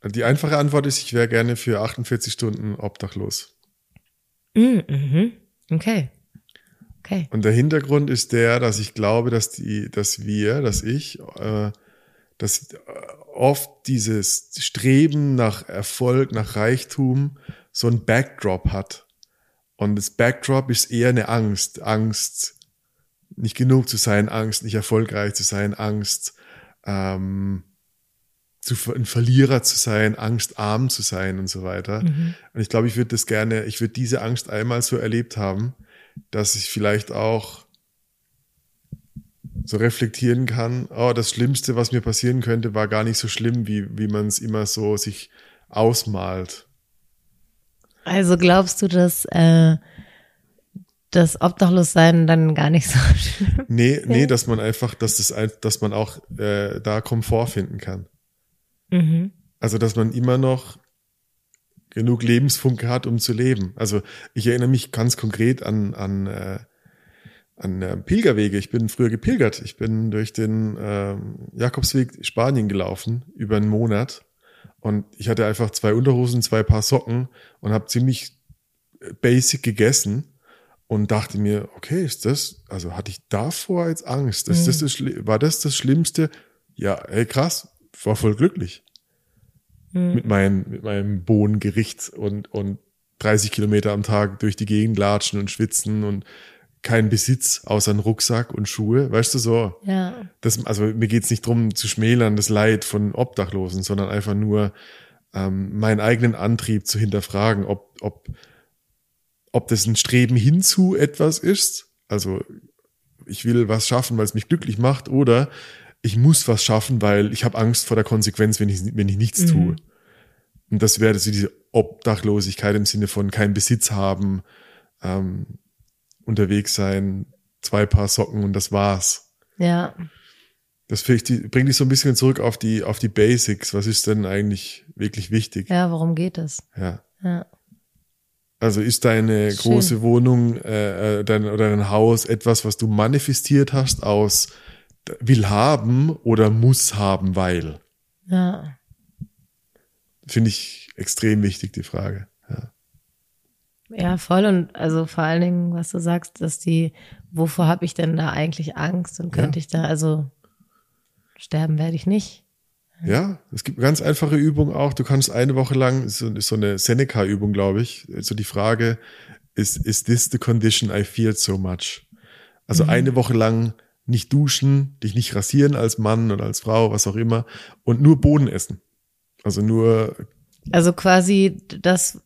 Die einfache Antwort ist, ich wäre gerne für 48 Stunden obdachlos. Mm, mhm. Okay. Okay. Und der Hintergrund ist der, dass ich glaube, dass die, dass wir, dass ich, äh, dass oft dieses Streben nach Erfolg, nach Reichtum so ein Backdrop hat. Und das Backdrop ist eher eine Angst. Angst, nicht genug zu sein, Angst, nicht erfolgreich zu sein, Angst, ähm, zu, ein Verlierer zu sein, Angst, arm zu sein und so weiter. Mhm. Und ich glaube, ich würde das gerne, ich würde diese Angst einmal so erlebt haben, dass ich vielleicht auch so reflektieren kann, oh, das Schlimmste, was mir passieren könnte, war gar nicht so schlimm, wie, wie man es immer so sich ausmalt. Also glaubst du, dass äh, das Obdachlossein dann gar nicht so schlimm? Nee, nee, dass man einfach, dass das, dass man auch äh, da Komfort finden kann. Mhm. Also, dass man immer noch genug Lebensfunke hat, um zu leben. Also, ich erinnere mich ganz konkret an, an, äh, an äh, Pilgerwege. Ich bin früher gepilgert. Ich bin durch den ähm, Jakobsweg Spanien gelaufen, über einen Monat. Und ich hatte einfach zwei Unterhosen, zwei Paar Socken und habe ziemlich basic gegessen und dachte mir, okay, ist das, also hatte ich davor jetzt Angst? Ist das das, Schli- war das das Schlimmste? Ja, ey, krass, war voll glücklich mit, mein, mit meinem Bohnengericht und, und 30 Kilometer am Tag durch die Gegend latschen und schwitzen und kein Besitz außer einen Rucksack und Schuhe. Weißt du so? Ja. Das, also mir geht's nicht drum zu schmälern, das Leid von Obdachlosen, sondern einfach nur ähm, meinen eigenen Antrieb zu hinterfragen, ob, ob, ob das ein Streben hinzu etwas ist. Also ich will was schaffen, weil es mich glücklich macht, oder ich muss was schaffen, weil ich habe Angst vor der Konsequenz, wenn ich, wenn ich nichts tue. Und das wäre so diese Obdachlosigkeit im Sinne von kein Besitz haben, ähm, unterwegs sein, zwei Paar Socken und das war's. Ja. Das bringt dich so ein bisschen zurück auf die, auf die Basics. Was ist denn eigentlich wirklich wichtig? Ja, worum geht es? Ja. Ja. Also ist deine Schön. große Wohnung äh, äh, dein, oder dein Haus etwas, was du manifestiert hast aus will haben oder muss haben, weil? Ja. Finde ich extrem wichtig, die Frage. Ja. Ja, voll. Und also vor allen Dingen, was du sagst, dass die, wovor habe ich denn da eigentlich Angst? Und könnte Ja. ich da, also sterben werde ich nicht. Ja, es gibt eine ganz einfache Übung auch. Du kannst eine Woche lang, ist so, ist so eine Seneca-Übung, glaube ich, so die Frage, is, is this the condition I feel so much? Also eine Woche lang nicht duschen, dich nicht rasieren als Mann oder als Frau, was auch immer, und nur Boden essen. Also nur, Also quasi das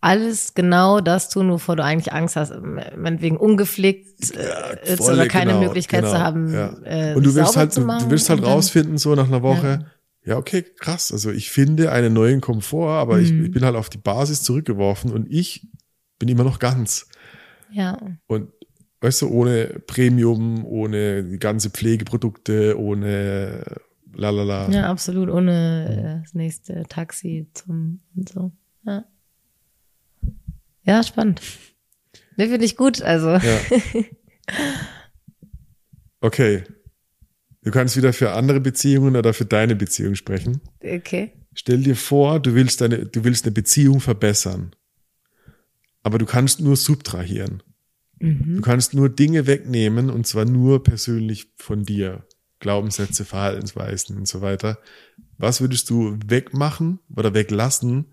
alles genau das tun, wovor du eigentlich Angst hast, meinetwegen ungepflegt äh, ist volle, oder keine genau, Möglichkeit genau, zu haben, ja. äh, und du willst sauber halt, du, willst halt rausfinden, so nach einer Woche, ja, okay, krass. Also ich finde einen neuen Komfort, aber ich, Mhm. ich bin halt auf die Basis zurückgeworfen und ich bin immer noch ganz. Ja, Und weißt du, ohne Premium, ohne ganze Pflegeprodukte, ohne lalala. ja, absolut, ohne äh, das nächste Taxi zum und so. Ja, ja spannend. Ne, finde ich gut, also. Ja. Okay. Du kannst wieder für andere Beziehungen oder für deine Beziehung sprechen. Okay. Stell dir vor, du willst deine, du willst eine Beziehung verbessern. Aber du kannst nur subtrahieren. Du kannst nur Dinge wegnehmen und zwar nur persönlich von dir. Glaubenssätze, Verhaltensweisen und so weiter. Was würdest du wegmachen oder weglassen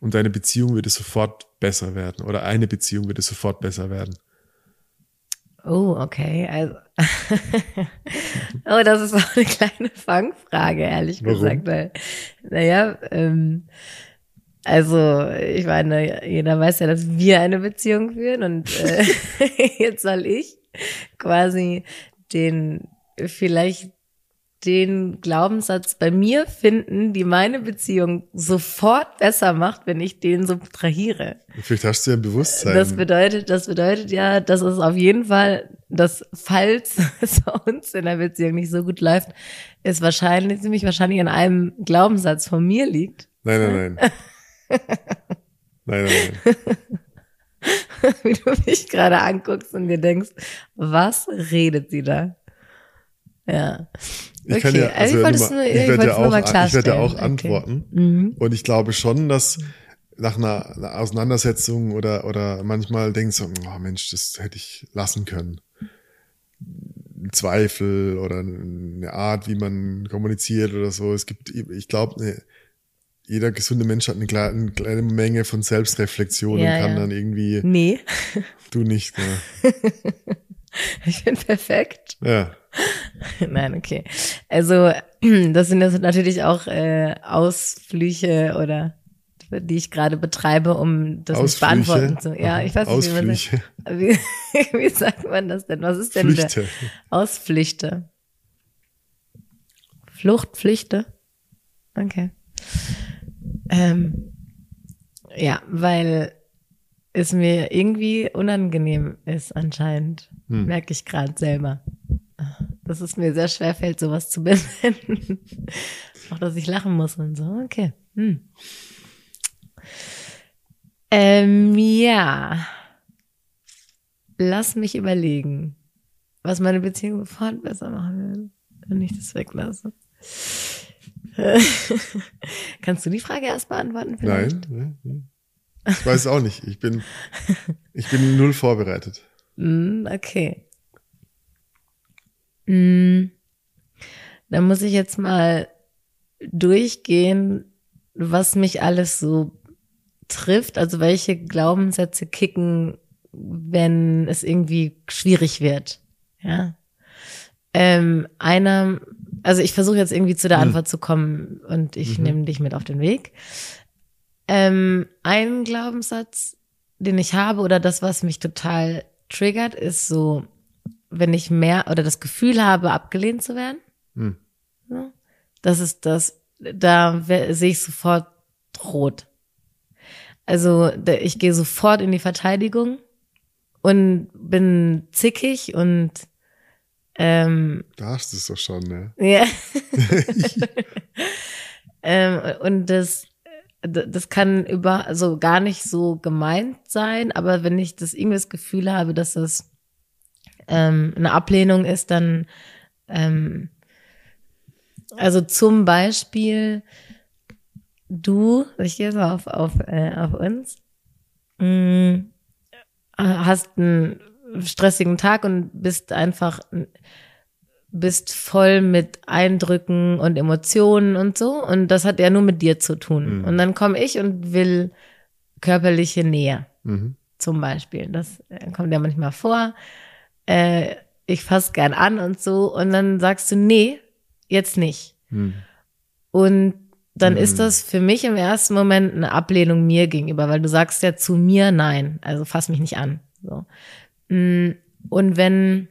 und deine Beziehung würde sofort besser werden oder eine Beziehung würde sofort besser werden? Oh, okay. Also, oh, das ist auch eine kleine Fangfrage, ehrlich Warum? gesagt. Weil, naja, ähm, also ich meine, jeder weiß ja, dass wir eine Beziehung führen und äh, jetzt soll ich quasi den vielleicht den Glaubenssatz bei mir finden, die meine Beziehung sofort besser macht, wenn ich den subtrahiere. Vielleicht hast du ja ein Bewusstsein. Das bedeutet, das bedeutet ja, dass es auf jeden Fall, dass falls es bei uns in der Beziehung nicht so gut läuft, es wahrscheinlich, ziemlich wahrscheinlich an einem Glaubenssatz von mir liegt. nein, nein, nein. nein, nein, nein. Wie du mich gerade anguckst und dir denkst, was redet sie da? Ja. Ich kann Okay, ja, also also ich wollte nur ich ich werde ja auch, mal ich werde ja auch. Okay. antworten. Mhm. Und ich glaube schon, dass nach einer, einer Auseinandersetzung oder, oder manchmal denkst du, oh Mensch, das hätte ich lassen können. Zweifel oder eine Art, wie man kommuniziert oder so. Es gibt, ich glaube, jeder gesunde Mensch hat eine kleine, eine kleine Menge von Selbstreflexion Ja, und kann ja. dann irgendwie, Nee, du nicht. Ne? ich bin perfekt. Ja, Nein, okay. Also, das sind jetzt natürlich auch äh, Ausflüche oder die ich gerade betreibe, um das nicht beantworten zu. Ja, ich weiß nicht, wie man das, Ausflüche. wie, wie sagt man das denn? Was ist denn Flüchte. der Ausflüchte? Fluchtpflichte? Okay. Ähm, ja, weil es mir irgendwie unangenehm ist anscheinend. Hm. Merke ich gerade selber. Dass es mir sehr schwer fällt, sowas zu benennen. Auch, dass ich lachen muss und so. Okay. Hm. Ähm, ja. Lass mich überlegen, was meine Beziehung sofort besser machen würde, wenn ich das weglasse. Kannst du die Frage erst beantworten? Vielleicht? Nein, ne, ne. ich weiß es auch nicht. Ich bin, ich bin null vorbereitet. Mm, okay. Mm, dann muss ich jetzt mal durchgehen, was mich alles so trifft, also welche Glaubenssätze kicken, wenn es irgendwie schwierig wird. Ja. Ähm, einer, also ich versuche jetzt irgendwie zu der Hm. Antwort zu kommen und ich Mhm. nehme dich mit auf den Weg. Ähm, ein Glaubenssatz, den ich habe oder das, was mich total triggert, ist so, wenn ich mehr oder das Gefühl habe, abgelehnt zu werden. Hm. So, das ist das, da sehe ich sofort rot. Also ich gehe sofort in die Verteidigung und bin zickig und ähm, Da hast du es doch schon, ne? ja. ähm, und das, das kann über, also gar nicht so gemeint sein, aber wenn ich das irgendwie das Gefühl habe, dass das ähm, eine Ablehnung ist, dann, ähm, also zum Beispiel, du, ich gehe so auf, auf, äh, auf uns, mh, hast einen stressigen Tag und bist einfach, bist voll mit Eindrücken und Emotionen und so. Und das hat ja nur mit dir zu tun. Mhm. Und dann komme ich und will körperliche Nähe, Mhm. zum Beispiel. Das äh, kommt ja manchmal vor. Äh, ich fass gern an und so. Und dann sagst du, nee, jetzt nicht. Mhm. Und dann Mhm. ist das für mich im ersten Moment eine Ablehnung mir gegenüber, weil du sagst ja zu mir nein, also fass mich nicht an. So. Mm, Und wenn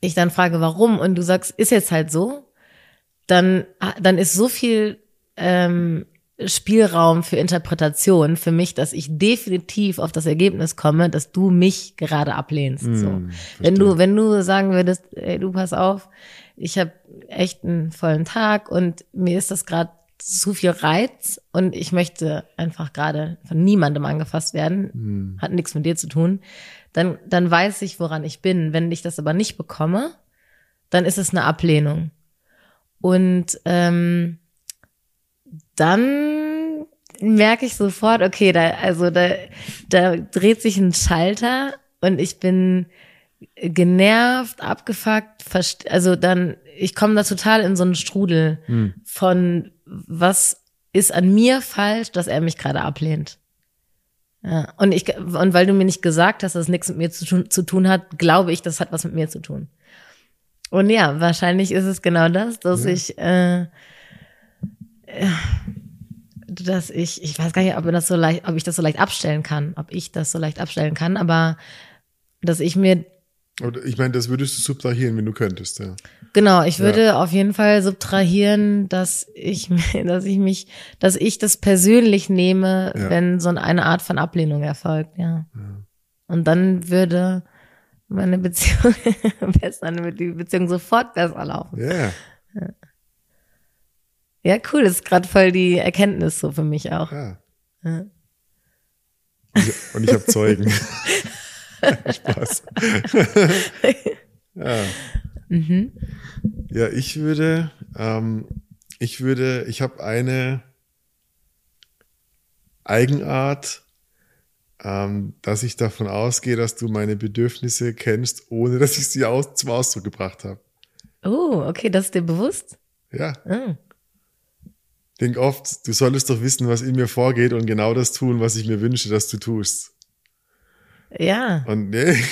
ich dann frage, warum, und du sagst, ist jetzt halt so, dann, dann ist so viel ähm, Spielraum für Interpretation für mich, dass ich definitiv auf das Ergebnis komme, dass du mich gerade ablehnst. so. Mhm, Wenn du, wenn du sagen würdest, ey, du pass auf, ich habe echt einen vollen Tag und mir ist das gerade zu viel Reiz und ich möchte einfach gerade von niemandem angefasst werden, Mhm. hat nichts mit dir zu tun, dann, dann weiß ich, woran ich bin. Wenn ich das aber nicht bekomme, dann ist es eine Ablehnung. Und ähm, dann merke ich sofort, okay, da, also da, da dreht sich ein Schalter und ich bin genervt, abgefuckt, also dann, ich komme da total in so einen Strudel Mhm. von was ist an mir falsch, dass er mich gerade ablehnt. Ja, und ich, und weil du mir nicht gesagt hast, dass es nichts mit mir zu tun, zu tun hat, glaube ich, das hat was mit mir zu tun. Und ja, wahrscheinlich ist es genau das, dass Ja. ich, äh, dass ich, ich weiß gar nicht, ob das so leicht, ob ich das so leicht abstellen kann, ob ich das so leicht abstellen kann, aber dass ich mir Oder ich meine, das würdest du subtrahieren, wenn du könntest, ja. Genau, ich Ja. würde auf jeden Fall subtrahieren, dass ich, dass ich mich, dass ich das persönlich nehme, Ja. wenn so eine Art von Ablehnung erfolgt, ja. Und dann würde meine Beziehung besser, die Beziehung sofort besser laufen. Ja, Ja, cool, das ist gerade voll die Erkenntnis so für mich auch. ja. Ja. Und ich, und ich habe Zeugen. Spaß. ja. Mhm. ja, ich würde, ähm, ich würde, ich habe eine Eigenart, ähm, dass ich davon ausgehe, dass du meine Bedürfnisse kennst, ohne dass ich sie aus, zum Ausdruck gebracht habe. Oh, okay, das ist dir bewusst? Ja, Ah. denk oft, du solltest doch wissen, was in mir vorgeht und genau das tun, was ich mir wünsche, dass du tust. Ja, Und nee,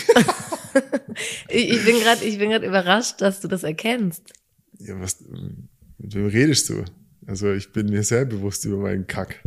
ich, bin gerade, ich bin gerade überrascht, dass du das erkennst. ja, was, mit wem redest du? Also ich bin mir sehr bewusst über meinen Kack.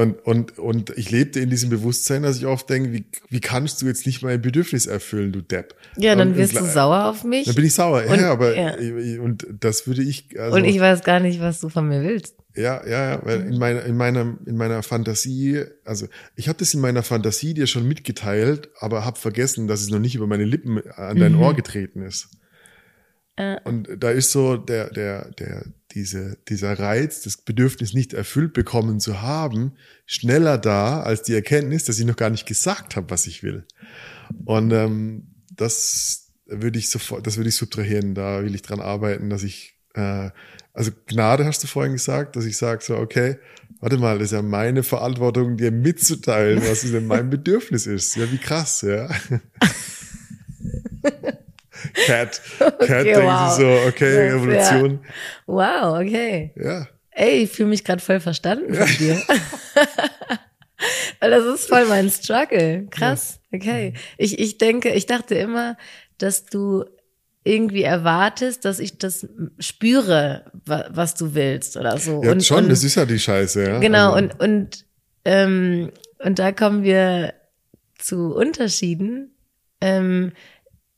Und, und, und ich lebte in diesem Bewusstsein, dass ich oft denke, wie, wie kannst du jetzt nicht mein Bedürfnis erfüllen, du Depp? Ja, dann Und- wirst und du sauer auf mich. Dann bin ich sauer, Und- ja, aber ja. und das würde ich, also, und ich weiß gar nicht, was du von mir willst. ja, ja, ja, weil in meiner, in meiner, in meiner Fantasie, also ich habe das in meiner Fantasie dir schon mitgeteilt, aber habe vergessen, dass es noch nicht über meine Lippen an dein Mhm. Ohr getreten ist. Äh, Und da ist so der, der, der, diese, dieser Reiz, das Bedürfnis nicht erfüllt bekommen zu haben, schneller da als die Erkenntnis, dass ich noch gar nicht gesagt habe, was ich will. Und ähm, das würde ich sofort, das würde ich subtrahieren. Da will ich dran arbeiten, dass ich, äh, also Gnade hast du vorhin gesagt, dass ich sage so, okay, warte mal, das ist ja meine Verantwortung, dir mitzuteilen, was denn mein Bedürfnis ist. Ja, wie krass, ja. Cat, Cat Okay, denkt wow. so, okay, Das, Revolution. wow, okay. Ja. Ey, ich fühle mich gerade voll verstanden von dir. Weil das ist voll mein Struggle. Krass. Okay. Ich, ich denke, ich dachte immer, dass du irgendwie erwartest, dass ich das spüre, wa- was du willst oder so. Ja, und, schon, und, das ist ja die Scheiße, ja. Genau, Also, und, und, ähm, und da kommen wir zu Unterschieden. Ähm,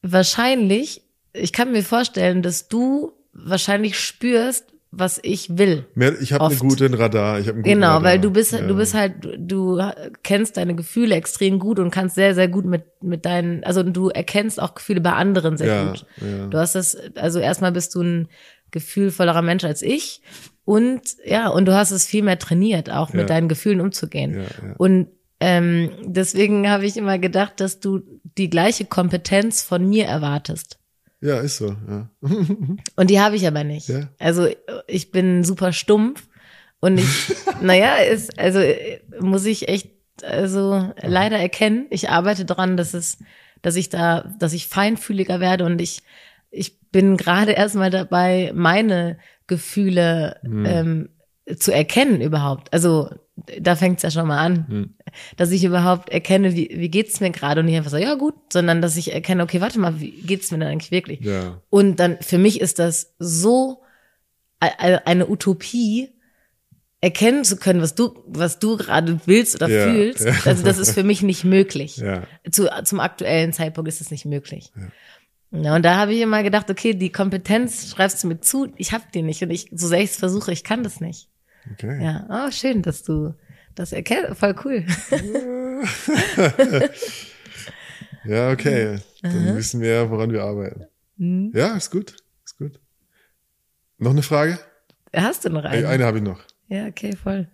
wahrscheinlich, ich kann mir vorstellen, dass du wahrscheinlich spürst, was ich will. ich habe einen guten Radar. Ich hab einen guten Genau, Radar. weil du bist, ja. du bist halt, du kennst deine Gefühle extrem gut und kannst sehr, sehr gut mit, mit deinen, also du erkennst auch Gefühle bei anderen sehr ja, gut. ja. Du hast das, also erstmal bist du ein gefühlvollerer Mensch als ich Und ja, und du hast es viel mehr trainiert, auch mit deinen Gefühlen umzugehen. Und ähm, deswegen habe ich immer gedacht, dass du die gleiche Kompetenz von mir erwartest. Ja, ist so, ja. Und die habe ich aber nicht. Ja. Also ich bin super stumpf und ich, naja, ist, also muss ich echt, also leider erkennen. Ich arbeite dran, dass es, dass ich da, dass ich feinfühliger werde und ich, ich bin gerade erstmal dabei, meine Gefühle ähm, zu erkennen überhaupt. Also da fängt's ja schon mal an, dass ich überhaupt erkenne, wie, wie geht's mir gerade und nicht einfach so, ja gut, sondern dass ich erkenne, okay, warte mal, wie geht's mir denn eigentlich wirklich? Ja. Und dann für mich ist das so eine Utopie, erkennen zu können, was du, was du gerade willst oder Ja, fühlst. ja. Also das ist für mich nicht möglich. Ja. Zu, zum aktuellen Zeitpunkt ist es nicht möglich. Ja. und da habe ich immer gedacht, okay, die Kompetenz schreibst du mir zu, ich habe die nicht und ich, so sehr ich es versuche, ich kann das nicht. Okay. Ja, oh, schön, dass du das erkennst, voll cool. Ja, okay. Dann wissen wir, ja, woran wir arbeiten. Mhm. Ja, ist gut. Ist gut. Noch eine Frage? Hast du noch Eine, eine? habe ich noch. Ja, okay, voll.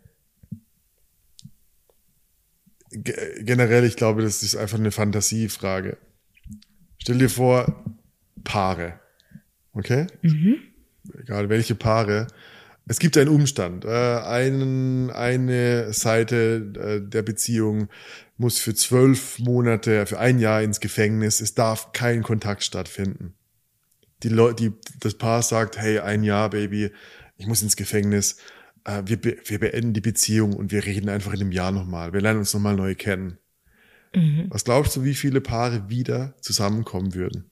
Ge generell, ich glaube, das ist einfach eine Fantasiefrage. Stell dir vor, Paare. Okay? Egal welche Paare. Es gibt einen Umstand. Äh, einen, eine Seite äh, der Beziehung muss für zwölf Monate, für ein Jahr ins Gefängnis. Es darf kein Kontakt stattfinden. Die Leute, die, das Paar sagt, hey, ein Jahr, Baby, ich muss ins Gefängnis. Äh, wir, be wir beenden die Beziehung und wir reden einfach in einem Jahr nochmal. Wir lernen uns nochmal neu kennen. Was glaubst du, wie viele Paare wieder zusammenkommen würden?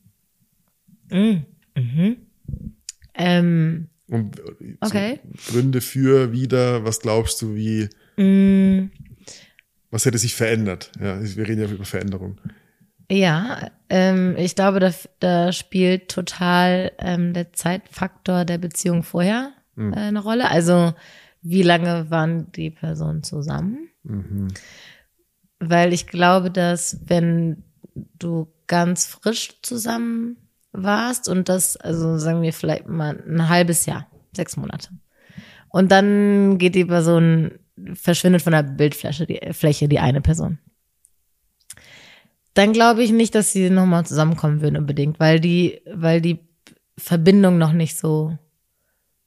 Ähm, Und Okay. so Gründe für, wieder, was glaubst du, wie, mh, was hätte sich verändert? Ja, wir reden ja über Veränderung. Ja, ähm, ich glaube, da, da spielt total ähm, der Zeitfaktor der Beziehung vorher äh, eine Rolle. Also wie lange waren die Personen zusammen? Weil ich glaube, dass wenn du ganz frisch zusammen warst und das, also sagen wir vielleicht mal ein halbes Jahr, sechs Monate. Und dann geht die Person, verschwindet von der Bildfläche, die Fläche, die eine Person dann glaube ich nicht, dass sie nochmal zusammenkommen würden unbedingt, weil die, weil die Verbindung noch nicht so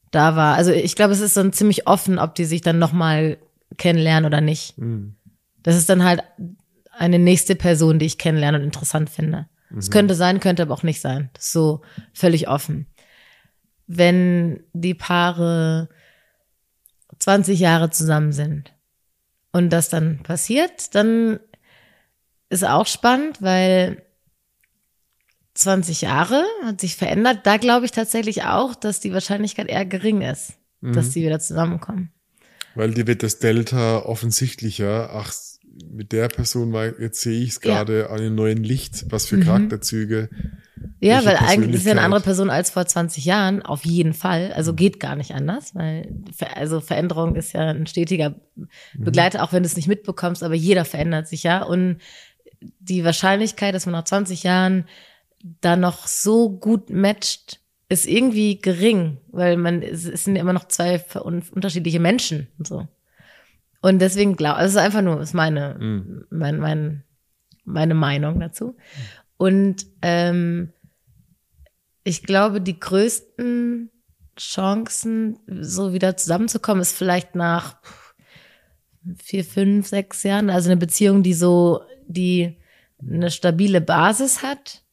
da war. Also ich glaube, es ist dann ziemlich offen, ob die sich dann nochmal kennenlernen oder nicht. Das ist dann halt eine nächste Person, die ich kennenlerne und interessant finde. Es könnte sein, könnte aber auch nicht sein. Das ist so völlig offen. Wenn die Paare 20 Jahre zusammen sind und das dann passiert, dann ist auch spannend, weil 20 Jahre hat sich verändert. Da glaube ich tatsächlich auch, dass die Wahrscheinlichkeit eher gering ist, dass die wieder zusammenkommen. Weil dir wird das Delta offensichtlicher. Ach, mit der Person war, jetzt sehe ich es Ja. gerade an einem neuen Licht. Was für Charakterzüge. Ja, weil eigentlich ist ja eine andere Person als vor 20 Jahren, auf jeden Fall. Also geht gar nicht anders, weil also Veränderung ist ja ein stetiger Begleiter, auch wenn du es nicht mitbekommst, aber jeder verändert sich ja. Und die Wahrscheinlichkeit, dass man nach 20 Jahren da noch so gut matcht, ist irgendwie gering, weil man, es sind ja immer noch zwei unterschiedliche Menschen und so. Und deswegen glaube, also es ist einfach nur, ist meine, mein, mein, meine Meinung dazu. Und ähm, ich glaube, die größten Chancen, so wieder zusammenzukommen, ist vielleicht nach vier, fünf, sechs Jahren. Also eine Beziehung, die so, die eine stabile Basis hat,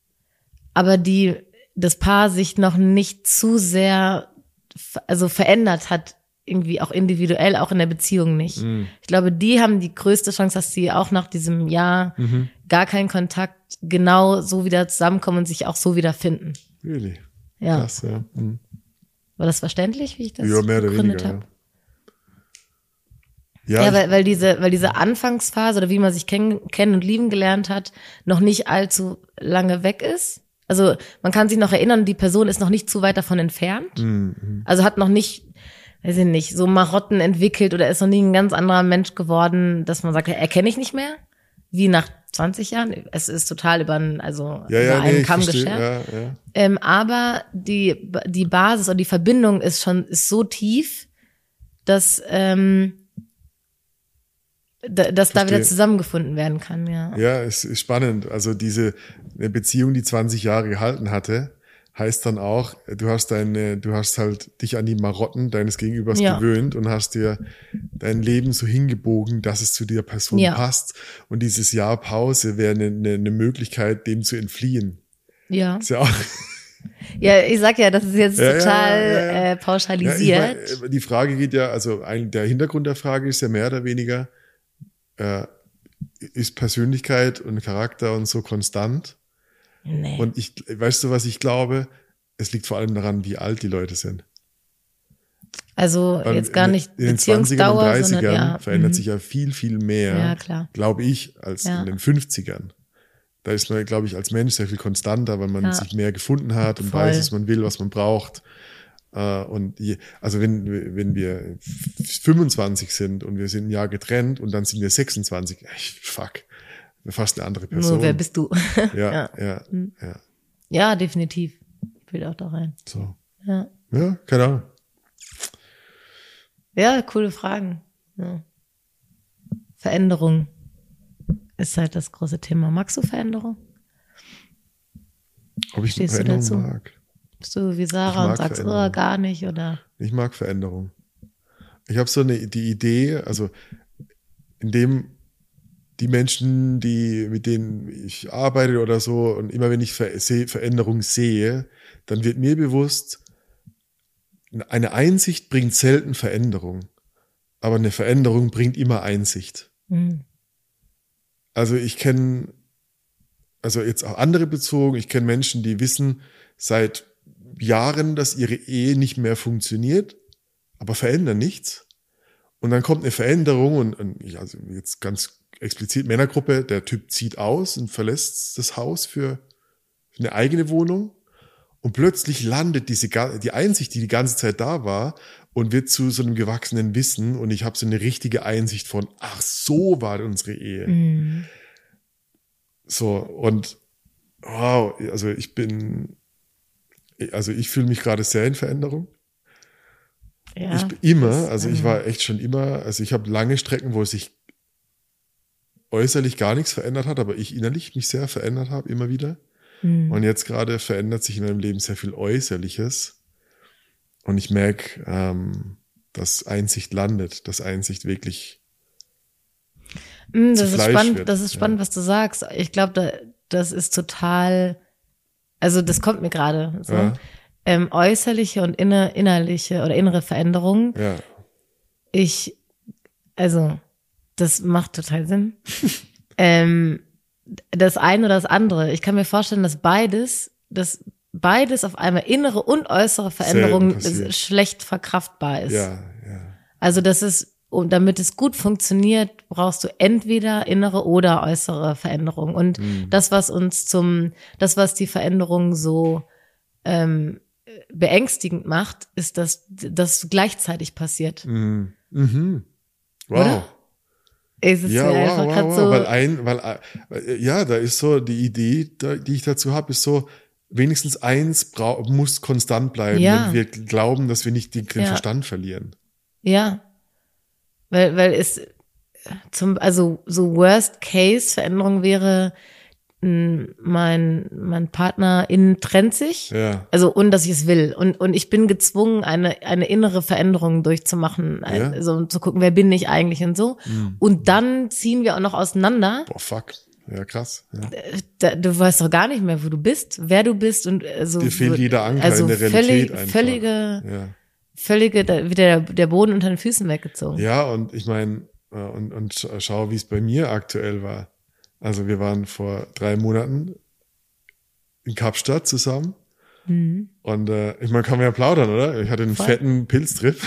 aber die das Paar sich noch nicht zu sehr, also verändert hat, irgendwie auch individuell, auch in der Beziehung nicht. Ich glaube, die haben die größte Chance, dass sie auch nach diesem Jahr gar keinen Kontakt genau so wieder zusammenkommen und sich auch so wieder finden. Really. Ja. Krass, ja. Mhm. War das verständlich, wie ich das Ja, mehr oder begründet weniger. habe? Ja, Ja, ja, weil, weil diese, weil diese Anfangsphase oder wie man sich kennen, kennen und lieben gelernt hat, noch nicht allzu lange weg ist. Also man kann sich noch erinnern, die Person ist noch nicht zu weit davon entfernt. Mhm, Also hat noch nicht, weiß ich nicht, so Marotten entwickelt oder ist noch nie ein ganz anderer Mensch geworden, dass man sagt, erkenne ich nicht mehr. Wie nach 20 Jahren. Es ist total über, einen- also ja, über ja, nee, einen ich Kamm geschert. Ja. Ähm, aber die, die Basis und die Verbindung ist schon ist so tief, dass, ähm, da, dass da wieder zusammengefunden werden kann, ja. Ja, es ist spannend. Also diese Beziehung, die 20 Jahre gehalten hatte, heißt dann auch, du hast deine, du hast halt dich an die Marotten deines Gegenübers Ja. gewöhnt und hast dir dein Leben so hingebogen, dass es zu der Person Ja. passt. Und dieses Jahr Pause wäre eine, eine, eine Möglichkeit, dem zu entfliehen. Ja. Ist ja auch, Ja, ich sag ja, das ist jetzt Ja, total. Äh, ja, ich pauschalisiert. mein, die Frage geht ja, also ein, der Hintergrund der Frage ist ja mehr oder weniger, äh, ist Persönlichkeit und Charakter und so konstant? Nee. Und ich, weißt du, was ich glaube? Es liegt vor allem daran, wie alt die Leute sind. also Weil jetzt gar in- nicht in den 20ern und Beziehungsdauer, 30ern sondern ja. verändert mhm. sich ja viel, viel mehr, Ja, glaube ich, als Ja. in den 50ern. Da ist man, glaube ich, als Mensch sehr viel konstanter, weil man sich mehr gefunden hat und Voll. weiß, was man will, was man braucht. Äh, Und je, also wenn, wenn wir 25 sind und wir sind ein Jahr getrennt und dann sind wir 26, echt, fuck, fast eine andere Person. Nur wer bist du? ja, Ja. ja, Mhm. ja, ja, definitiv. Ich will auch da rein. so. Ja. Ja, keine Ahnung. Ja, coole Fragen. Ja. Veränderung ist halt das große Thema. Magst du Veränderung? Ob ich Stehst du Veränderung dazu? mag. Bist du wie Sarah und sagst, oh, gar nicht oder? Ich mag Veränderung. Ich habe so eine die Idee, also in dem die Menschen, die mit denen ich arbeite oder so und immer wenn ich Ver seh, Veränderung sehe, dann wird mir bewusst, eine Einsicht bringt selten Veränderung, aber eine Veränderung bringt immer Einsicht. Hm. Also ich kenne, also jetzt auch andere bezogen, ich kenne Menschen, die wissen seit Jahren, dass ihre Ehe nicht mehr funktioniert, aber verändern nichts. Und dann kommt eine Veränderung und, und ich, also jetzt ganz explizit Männergruppe, der Typ zieht aus und verlässt das Haus für eine eigene Wohnung und plötzlich landet diese die Einsicht, die die ganze Zeit da war und wird zu so einem gewachsenen Wissen und ich habe so eine richtige Einsicht von, ach so war unsere Ehe. Hm. So, und wow, also ich bin, also ich fühle mich gerade sehr in Veränderung. Ja. ich bin immer, also ich war echt schon immer, also ich habe lange Strecken, wo sich äußerlich gar nichts verändert hat, aber ich innerlich mich sehr verändert habe, immer wieder. hm. Und jetzt gerade verändert sich in meinem Leben sehr viel Äußerliches. Und ich merke, ähm, dass Einsicht landet, dass Einsicht wirklich, Mm, Das ist spannend, wird, das ist spannend, ja. was du sagst. Ich glaube, da, das ist total, also das kommt mir gerade so. Ja. Ähm, äußerliche und inner, innerliche oder innere Veränderungen. ja, Ich, also, das macht total Sinn. ähm, das eine oder das andere. Ich kann mir vorstellen, dass beides, dass beides auf einmal innere und äußere Veränderungen schlecht verkraftbar ist. ja, ja. Also das ist, und damit es gut funktioniert, brauchst du entweder innere oder äußere Veränderung. Und Mhm. das, was uns zum, das, was die Veränderung so ähm, beängstigend macht, ist, dass das gleichzeitig passiert. Mhm. Mhm. Wow. Oder? Es ist Ja, mir wow, wow, wow. so. Weil ein, weil, äh, ja, da ist so die Idee, die ich dazu habe, ist so, wenigstens eins muss konstant bleiben, Ja. wenn wir glauben, dass wir nicht den, den Ja. Verstand verlieren. Ja. Weil, weil es zum, also so Worst Case Veränderung wäre, mein, mein Partner innen trennt sich. Ja. Also, und dass ich es will. Und, und ich bin gezwungen, eine, eine innere Veränderung durchzumachen. Ja. Also, um zu gucken, wer bin ich eigentlich und so. Mhm. Und dann ziehen wir auch noch auseinander. Boah, fuck. Ja, krass. Ja. Da, du weißt doch gar nicht mehr, wo du bist, wer du bist und also, Dir fehlt jeder Anker also in der völlig, Realität einfach. völlige, Ja. völlige, da wird der, Boden unter den Füßen weggezogen. Ja, und ich meine, äh, und, und sch- schau, wie es bei mir aktuell war. Also wir waren vor drei Monaten in Kapstadt zusammen. Mhm. Und äh, ich meine, kann man ja plaudern, oder? Ich hatte einen Voll. fetten Pilztrip,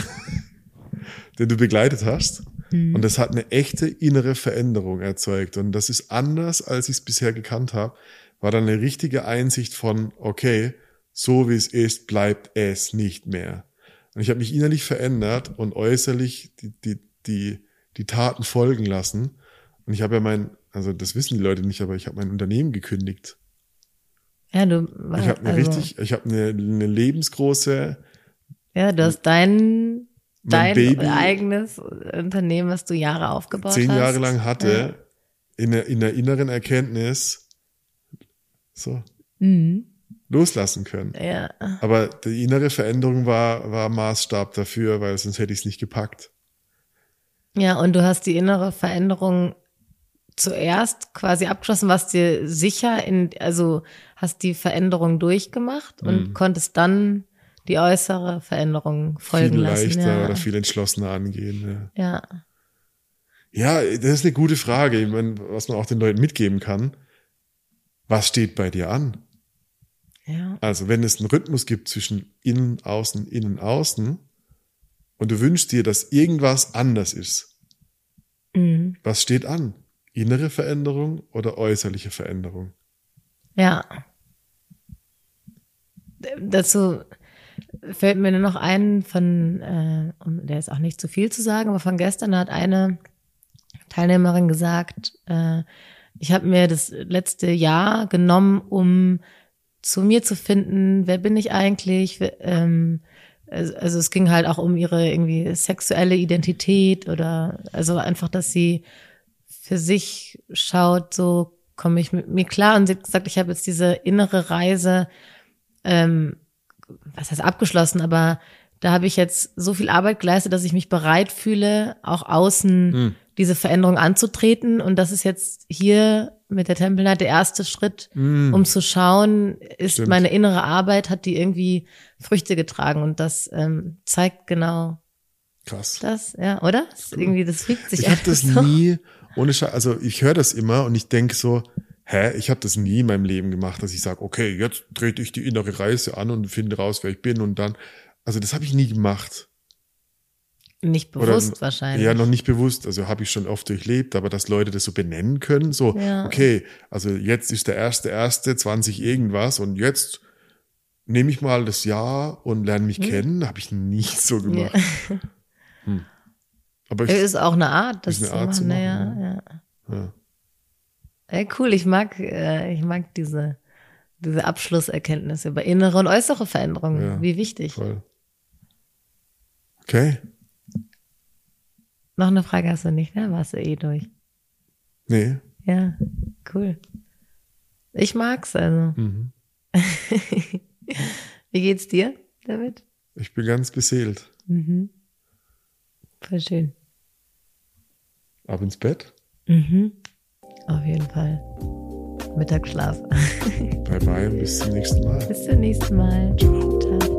den du begleitet hast. Mhm. Und das hat eine echte innere Veränderung erzeugt. Und das ist anders, als ich es bisher gekannt habe. War dann eine richtige Einsicht von, okay, so wie es ist, bleibt es nicht mehr. Und ich habe mich innerlich verändert und äußerlich die, die, die, die Taten folgen lassen. Und ich habe ja mein, also das wissen die Leute nicht, aber ich habe mein Unternehmen gekündigt. Ja, du, Ich habe eine also, richtig, ich habe eine, eine lebensgroße ja, du hast deinen, dein Baby eigenes Unternehmen, was du Jahre aufgebaut zehn hast. Jahre lang hatte, in, der, in der inneren Erkenntnis so Mhm. loslassen können. Ja. Aber die innere Veränderung war, war Maßstab dafür, weil sonst hätte ich es nicht gepackt. Ja, und du hast die innere Veränderung zuerst quasi abgeschlossen, warst dir sicher in, also hast die Veränderung durchgemacht und konntest dann die äußere Veränderung folgen viel lassen. leichter ja. oder viel entschlossener angehen. Ja. ja. ja, das ist eine gute Frage, ich meine, was man auch den Leuten mitgeben kann. Was steht bei dir an? Ja. Also wenn es einen Rhythmus gibt zwischen innen, außen, innen, außen und du wünschst dir, dass irgendwas anders ist, Mhm. was steht an? Innere Veränderung oder äußerliche Veränderung? Ja. Dazu fällt mir nur noch ein von, äh, der ist auch nicht zu viel zu sagen, aber von gestern hat eine Teilnehmerin gesagt, äh, ich habe mir das letzte Jahr genommen, um zu mir zu finden, wer bin ich eigentlich? Ähm, also, also es ging halt auch um ihre irgendwie sexuelle Identität oder also einfach, dass sie für sich schaut, so komme ich mit mir klar. Und sie hat gesagt, ich habe jetzt diese innere Reise, ähm, was heißt abgeschlossen, aber da habe ich jetzt so viel Arbeit geleistet, dass ich mich bereit fühle, auch außen Hm. diese Veränderung anzutreten. Und das ist jetzt hier mit der Temple Night der erste Schritt, um zu schauen, ist Stimmt. meine innere Arbeit, hat die irgendwie Früchte getragen. Und das ähm, zeigt genau Krass. das, ja, oder? Ist irgendwie, das fügt sich Ich habe das einfach so. nie, ohne Sche also ich höre das immer und ich denke so, hä, ich habe das nie in meinem Leben gemacht, dass ich sage, okay, jetzt trete ich die innere Reise an und finde raus, wer ich bin und dann, also das habe ich nie gemacht. Nicht Oder- bewusst wahrscheinlich. Ja, noch nicht bewusst, also habe ich schon oft durchlebt, aber dass Leute das so benennen können, so, Ja. okay, also jetzt ist der erste, erste, 20 irgendwas und jetzt nehme ich mal das Jahr und lerne mich kennen, habe ich nie so Hm. Ja. gemacht. Aber ich, Ist auch eine Art, das Ist eine zu Art zu machen. machen, ja, ja. ja. Ey, cool, ich mag, äh, ich mag diese, diese Abschlusserkenntnis über innere und äußere Veränderungen. Ja, Wie wichtig. voll. Okay, Noch eine Frage hast du nicht, ne? Warst du eh durch. nee, Ja, cool. Ich mag's also. mhm. Wie geht's dir damit? ich bin ganz beseelt. Mhm. Voll schön. Ab ins Bett. Mhm. Auf jeden Fall. Mittagsschlaf. Bye bye, bis zum nächsten Mal. Bis zum nächsten Mal. Ciao.